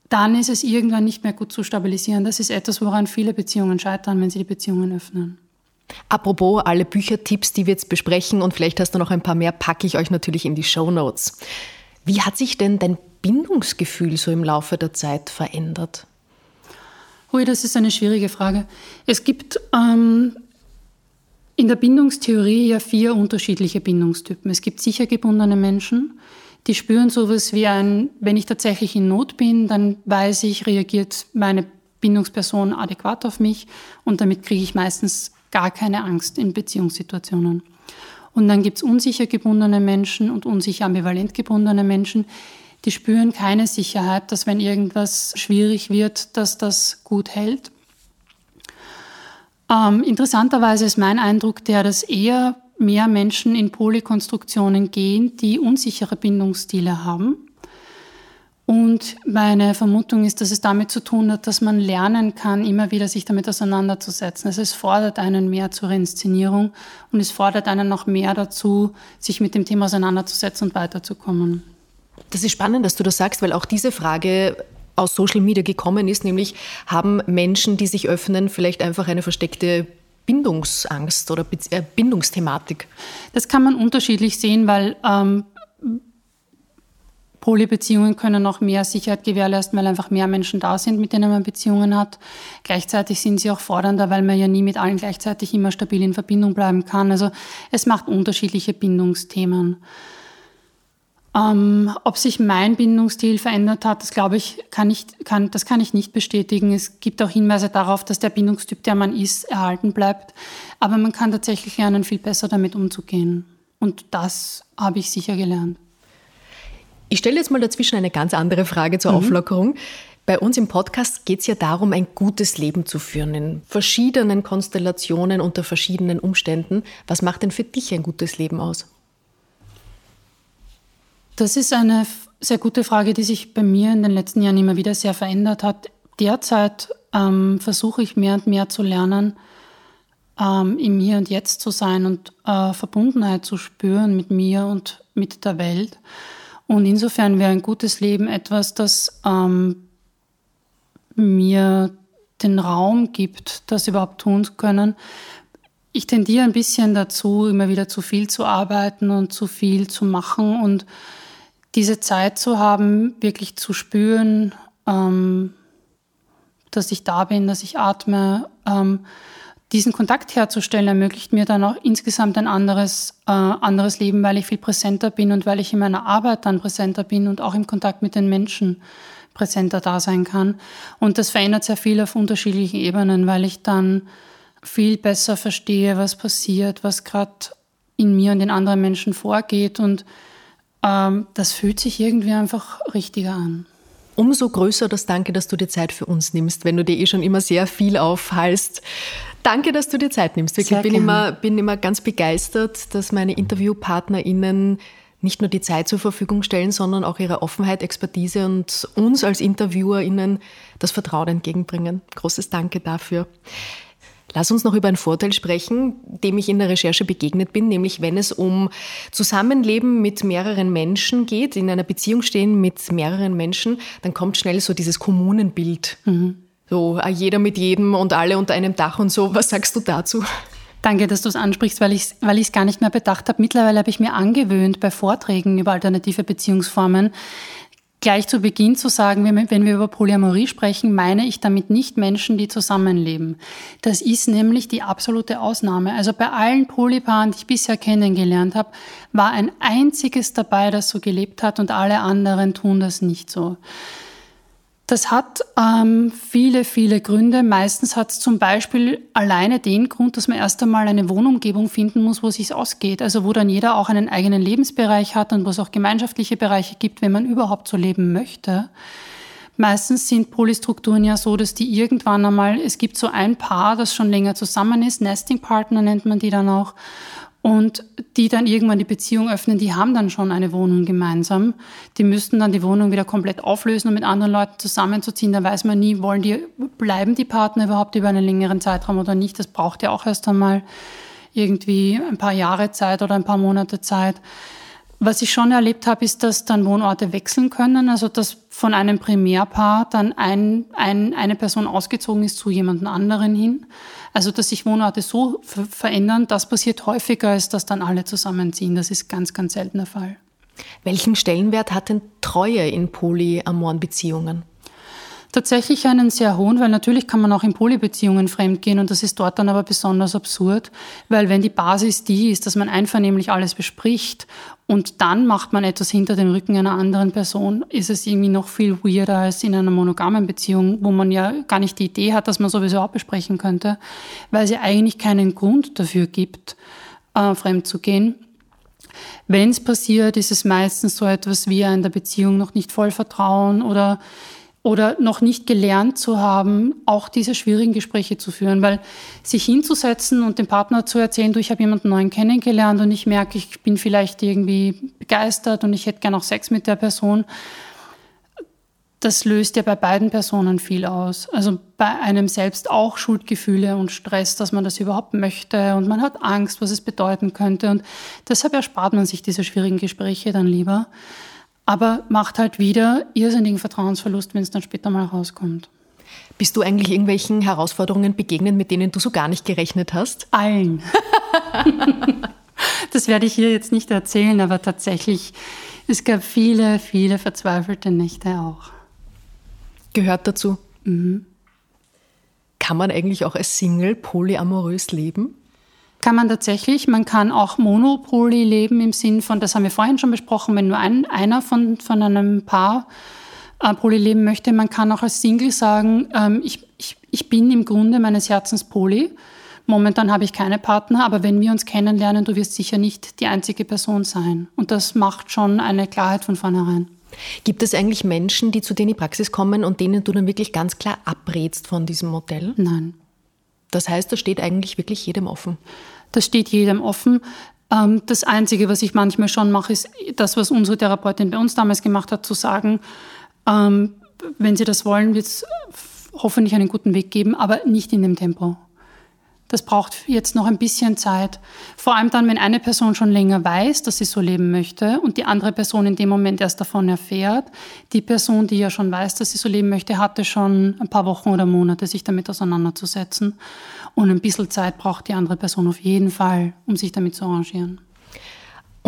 dann ist es irgendwann nicht mehr gut zu stabilisieren. Das ist etwas, woran viele Beziehungen scheitern, wenn sie die Beziehungen öffnen. Apropos alle Büchertipps, die wir jetzt besprechen und vielleicht hast du noch ein paar mehr, packe ich euch natürlich in die Show Notes. Wie hat sich denn dein Bindungsgefühl so im Laufe der Zeit verändert? Ui, das ist eine schwierige Frage. Es gibt ähm, in der Bindungstheorie ja vier unterschiedliche Bindungstypen. Es gibt sicher gebundene Menschen, die spüren sowas wie ein, wenn ich tatsächlich in Not bin, dann weiß ich, reagiert meine Bindungsperson adäquat auf mich und damit kriege ich meistens gar keine Angst in Beziehungssituationen. Und dann gibt es unsicher gebundene Menschen und unsicher ambivalent gebundene Menschen, die spüren keine Sicherheit, dass wenn irgendwas schwierig wird, dass das gut hält. Ähm, interessanterweise ist mein Eindruck der, dass eher mehr Menschen in Polykonstruktionen gehen, die unsichere Bindungsstile haben. Und meine Vermutung ist, dass es damit zu tun hat, dass man lernen kann, immer wieder sich damit auseinanderzusetzen. Also es fordert einen mehr zur Reinszenierung und es fordert einen noch mehr dazu, sich mit dem Thema auseinanderzusetzen und weiterzukommen. Das ist spannend, dass du das sagst, weil auch diese Frage aus Social Media gekommen ist, nämlich haben Menschen, die sich öffnen, vielleicht einfach eine versteckte Bindungsangst oder äh, Bindungsthematik? Das kann man unterschiedlich sehen, weil ähm, Polybeziehungen können noch mehr Sicherheit gewährleisten, weil einfach mehr Menschen da sind, mit denen man Beziehungen hat. Gleichzeitig sind sie auch fordernder, weil man ja nie mit allen gleichzeitig immer stabil in Verbindung bleiben kann. Also es macht unterschiedliche Bindungsthemen. Ähm, ob sich mein Bindungsstil verändert hat, das glaube ich, kann ich, kann, das kann ich nicht bestätigen. Es gibt auch Hinweise darauf, dass der Bindungstyp, der man ist, erhalten bleibt. Aber man kann tatsächlich lernen, viel besser damit umzugehen. Und das habe ich sicher gelernt. Ich stelle jetzt mal dazwischen eine ganz andere Frage zur mhm. Auflockerung. Bei uns im Podcast geht es ja darum, ein gutes Leben zu führen, in verschiedenen Konstellationen, unter verschiedenen Umständen. Was macht denn für dich ein gutes Leben aus? Das ist eine sehr gute Frage, die sich bei mir in den letzten Jahren immer wieder sehr verändert hat. Derzeit ähm, versuche ich mehr und mehr zu lernen, ähm, im Hier und Jetzt zu sein und äh, Verbundenheit zu spüren mit mir und mit der Welt. Und insofern wäre ein gutes Leben etwas, das ähm, mir den Raum gibt, das überhaupt tun zu können, ich tendiere ein bisschen dazu, immer wieder zu viel zu arbeiten und zu viel zu machen und diese Zeit zu haben, wirklich zu spüren, ähm, dass ich da bin, dass ich atme, ähm, diesen Kontakt herzustellen, ermöglicht mir dann auch insgesamt ein anderes, äh, anderes Leben, weil ich viel präsenter bin und weil ich in meiner Arbeit dann präsenter bin und auch im Kontakt mit den Menschen präsenter da sein kann. Und das verändert sehr viel auf unterschiedlichen Ebenen, weil ich dann viel besser verstehe, was passiert, was gerade in mir und in anderen Menschen vorgeht und ähm, das fühlt sich irgendwie einfach richtiger an. Umso größer das Danke, dass du dir Zeit für uns nimmst, wenn du dir eh schon immer sehr viel aufhalst. Danke, dass du dir Zeit nimmst. Wirklich, ich bin immer, bin immer ganz begeistert, dass meine InterviewpartnerInnen nicht nur die Zeit zur Verfügung stellen, sondern auch ihre Offenheit, Expertise und uns als InterviewerInnen das Vertrauen entgegenbringen. Großes Danke dafür. Lass uns noch über einen Vorteil sprechen, dem ich in der Recherche begegnet bin, nämlich wenn es um Zusammenleben mit mehreren Menschen geht, in einer Beziehung stehen mit mehreren Menschen, dann kommt schnell so dieses Kommunenbild. Mhm. So ah, jeder mit jedem und alle unter einem Dach und so. Was sagst du dazu? Danke, dass du es ansprichst, weil ich es weil gar nicht mehr bedacht habe. Mittlerweile habe ich mir angewöhnt, bei Vorträgen über alternative Beziehungsformen Gleich zu Beginn zu sagen, wenn wir über Polyamorie sprechen, meine ich damit nicht Menschen, die zusammenleben. Das ist nämlich die absolute Ausnahme. Also bei allen Polypaaren, die ich bisher kennengelernt habe, war ein einziges dabei, das so gelebt hat und alle anderen tun das nicht so. Das hat ähm, viele, viele Gründe. Meistens hat es zum Beispiel alleine den Grund, dass man erst einmal eine Wohnumgebung finden muss, wo es sich ausgeht. Also wo dann jeder auch einen eigenen Lebensbereich hat und wo es auch gemeinschaftliche Bereiche gibt, wenn man überhaupt so leben möchte. Meistens sind Polystrukturen ja so, dass die irgendwann einmal, es gibt so ein Paar, das schon länger zusammen ist, Nesting Partner nennt man die dann auch und die dann irgendwann die Beziehung öffnen, die haben dann schon eine Wohnung gemeinsam. Die müssten dann die Wohnung wieder komplett auflösen, um mit anderen Leuten zusammenzuziehen. Da weiß man nie, wollen die, bleiben die Partner überhaupt über einen längeren Zeitraum oder nicht. Das braucht ja auch erst einmal irgendwie ein paar Jahre Zeit oder ein paar Monate Zeit. Was ich schon erlebt habe, ist, dass dann Wohnorte wechseln können. Also dass von einem Primärpaar dann ein, ein, eine Person ausgezogen ist zu jemand anderen hin. Also dass sich Wohnorte so verändern, das passiert häufiger, als dass dann alle zusammenziehen. Das ist ganz, ganz selten der Fall. Welchen Stellenwert hat denn Treue in polyamoren Beziehungen? Tatsächlich einen sehr hohen, weil natürlich kann man auch in Polybeziehungen fremdgehen und das ist dort dann aber besonders absurd, weil wenn die Basis die ist, dass man einvernehmlich alles bespricht und dann macht man etwas hinter dem Rücken einer anderen Person, ist es irgendwie noch viel weirder als in einer monogamen Beziehung, wo man ja gar nicht die Idee hat, dass man sowieso auch besprechen könnte, weil es ja eigentlich keinen Grund dafür gibt, äh, fremd zu gehen. Wenn es passiert, ist es meistens so etwas wie in der Beziehung noch nicht voll Vertrauen oder oder noch nicht gelernt zu haben, auch diese schwierigen Gespräche zu führen, weil sich hinzusetzen und dem Partner zu erzählen, du, ich habe jemanden neuen kennengelernt und ich merke, ich bin vielleicht irgendwie begeistert und ich hätte gerne auch Sex mit der Person, das löst ja bei beiden Personen viel aus. Also bei einem selbst auch Schuldgefühle und Stress, dass man das überhaupt möchte und man hat Angst, was es bedeuten könnte. Und deshalb erspart man sich diese schwierigen Gespräche dann lieber aber macht halt wieder irrsinnigen Vertrauensverlust, wenn es dann später mal rauskommt. Bist du eigentlich irgendwelchen Herausforderungen begegnet, mit denen du so gar nicht gerechnet hast? Allen. (laughs) das werde ich hier jetzt nicht erzählen, aber tatsächlich, es gab viele, viele verzweifelte Nächte auch. Gehört dazu. Mhm. Kann man eigentlich auch als Single polyamorös leben? Kann man tatsächlich. Man kann auch Monopoly leben im Sinn von, das haben wir vorhin schon besprochen, wenn nur ein, einer von, von einem Paar äh, Poly leben möchte. Man kann auch als Single sagen, ähm, ich, ich, ich bin im Grunde meines Herzens Poly. Momentan habe ich keine Partner, aber wenn wir uns kennenlernen, du wirst sicher nicht die einzige Person sein. Und das macht schon eine Klarheit von vornherein. Gibt es eigentlich Menschen, die zu dir in die Praxis kommen und denen du dann wirklich ganz klar abrätst von diesem Modell? Nein. Das heißt, das steht eigentlich wirklich jedem offen. Das steht jedem offen. Ähm, das Einzige, was ich manchmal schon mache, ist das, was unsere Therapeutin bei uns damals gemacht hat, zu sagen, ähm, wenn Sie das wollen, wird es hoffentlich einen guten Weg geben, aber nicht in dem Tempo. Das braucht jetzt noch ein bisschen Zeit. Vor allem dann, wenn eine Person schon länger weiß, dass sie so leben möchte und die andere Person in dem Moment erst davon erfährt. Die Person, die ja schon weiß, dass sie so leben möchte, hatte schon ein paar Wochen oder Monate, sich damit auseinanderzusetzen. Und ein bisschen Zeit braucht die andere Person auf jeden Fall, um sich damit zu arrangieren.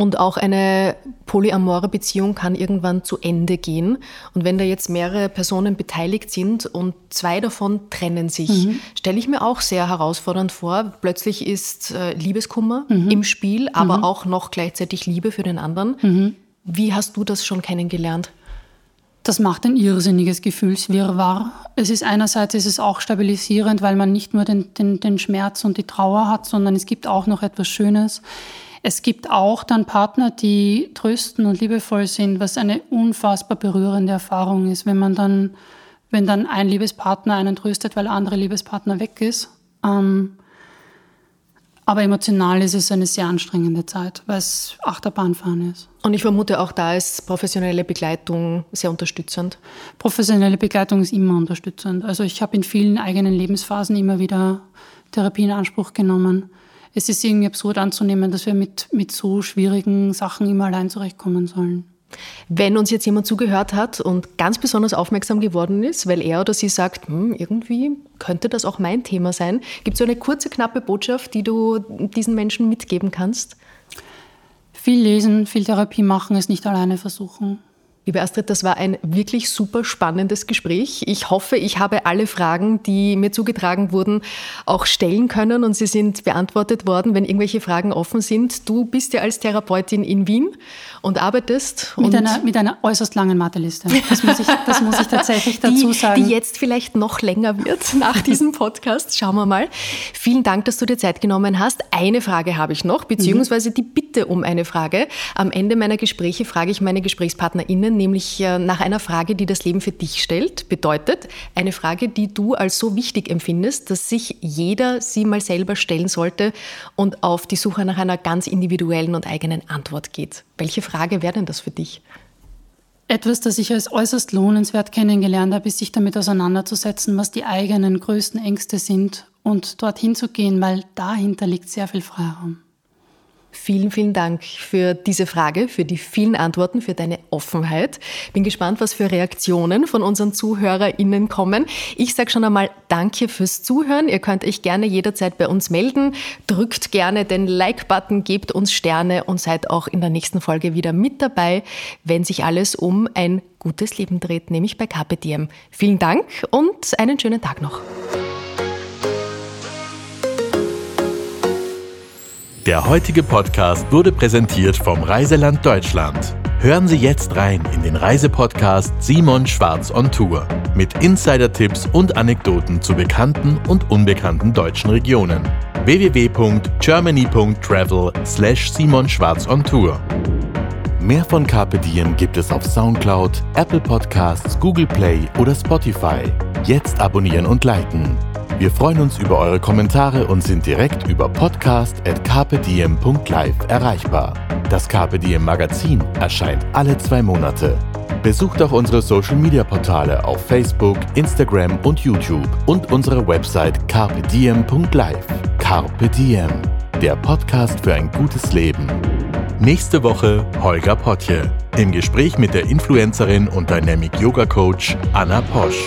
Und auch eine polyamore Beziehung kann irgendwann zu Ende gehen. Und wenn da jetzt mehrere Personen beteiligt sind und zwei davon trennen sich, mhm. stelle ich mir auch sehr herausfordernd vor. Plötzlich ist äh, Liebeskummer mhm. im Spiel, aber mhm. auch noch gleichzeitig Liebe für den anderen. Mhm. Wie hast du das schon kennengelernt? Das macht ein irrsinniges Gefühlswirrwarr. Es ist einerseits ist es auch stabilisierend, weil man nicht nur den, den, den Schmerz und die Trauer hat, sondern es gibt auch noch etwas Schönes. Es gibt auch dann Partner, die trösten und liebevoll sind, was eine unfassbar berührende Erfahrung ist, wenn man dann, wenn dann ein Liebespartner einen tröstet, weil der andere Liebespartner weg ist. Ähm, aber emotional ist es eine sehr anstrengende Zeit, weil es Achterbahnfahren ist. Und ich vermute, auch da ist professionelle Begleitung sehr unterstützend. Professionelle Begleitung ist immer unterstützend. Also ich habe in vielen eigenen Lebensphasen immer wieder Therapie in Anspruch genommen es ist irgendwie absurd anzunehmen, dass wir mit, mit so schwierigen Sachen immer allein zurechtkommen sollen. Wenn uns jetzt jemand zugehört hat und ganz besonders aufmerksam geworden ist, weil er oder sie sagt, hm, irgendwie könnte das auch mein Thema sein, gibt es so eine kurze, knappe Botschaft, die du diesen Menschen mitgeben kannst? Viel lesen, viel Therapie machen, es nicht alleine versuchen. Liebe Astrid, das war ein wirklich super spannendes Gespräch. Ich hoffe, ich habe alle Fragen, die mir zugetragen wurden, auch stellen können und sie sind beantwortet worden, wenn irgendwelche Fragen offen sind. Du bist ja als Therapeutin in Wien und arbeitest. Mit, und einer, mit einer äußerst langen Matheliste. Das muss ich, das muss ich tatsächlich (laughs) dazu die, sagen. Die jetzt vielleicht noch länger wird nach diesem Podcast. Schauen wir mal. Vielen Dank, dass du dir Zeit genommen hast. Eine Frage habe ich noch, beziehungsweise die Bitte um eine Frage. Am Ende meiner Gespräche frage ich meine GesprächspartnerInnen nämlich äh, nach einer Frage, die das Leben für dich stellt. Bedeutet, eine Frage, die du als so wichtig empfindest, dass sich jeder sie mal selber stellen sollte und auf die Suche nach einer ganz individuellen und eigenen Antwort geht. Welche Frage wäre denn das für dich? Etwas, das ich als äußerst lohnenswert kennengelernt habe, ist sich damit auseinanderzusetzen, was die eigenen größten Ängste sind und dorthin zu gehen, weil dahinter liegt sehr viel Freiraum. Vielen, vielen Dank für diese Frage, für die vielen Antworten, für deine Offenheit. Bin gespannt, was für Reaktionen von unseren ZuhörerInnen kommen. Ich sage schon einmal Danke fürs Zuhören. Ihr könnt euch gerne jederzeit bei uns melden. Drückt gerne den Like-Button, gebt uns Sterne und seid auch in der nächsten Folge wieder mit dabei, wenn sich alles um ein gutes Leben dreht, nämlich bei KPDM. Vielen Dank und einen schönen Tag noch. Der heutige Podcast wurde präsentiert vom Reiseland Deutschland. Hören Sie jetzt rein in den Reisepodcast Simon Schwarz on Tour mit Insider-Tipps und Anekdoten zu bekannten und unbekannten deutschen Regionen. www.germany.travel slash Simon Schwarz on Tour. Mehr von Carpe Diem gibt es auf Soundcloud, Apple Podcasts, Google Play oder Spotify. Jetzt abonnieren und liken. Wir freuen uns über eure Kommentare und sind direkt über podcast.kpdm.live erreichbar. Das Diem Magazin erscheint alle zwei Monate. Besucht auch unsere Social Media Portale auf Facebook, Instagram und YouTube und unsere Website carpediem.live. Carpe Diem, der Podcast für ein gutes Leben. Nächste Woche Holger Potje im Gespräch mit der Influencerin und Dynamic Yoga Coach Anna Posch.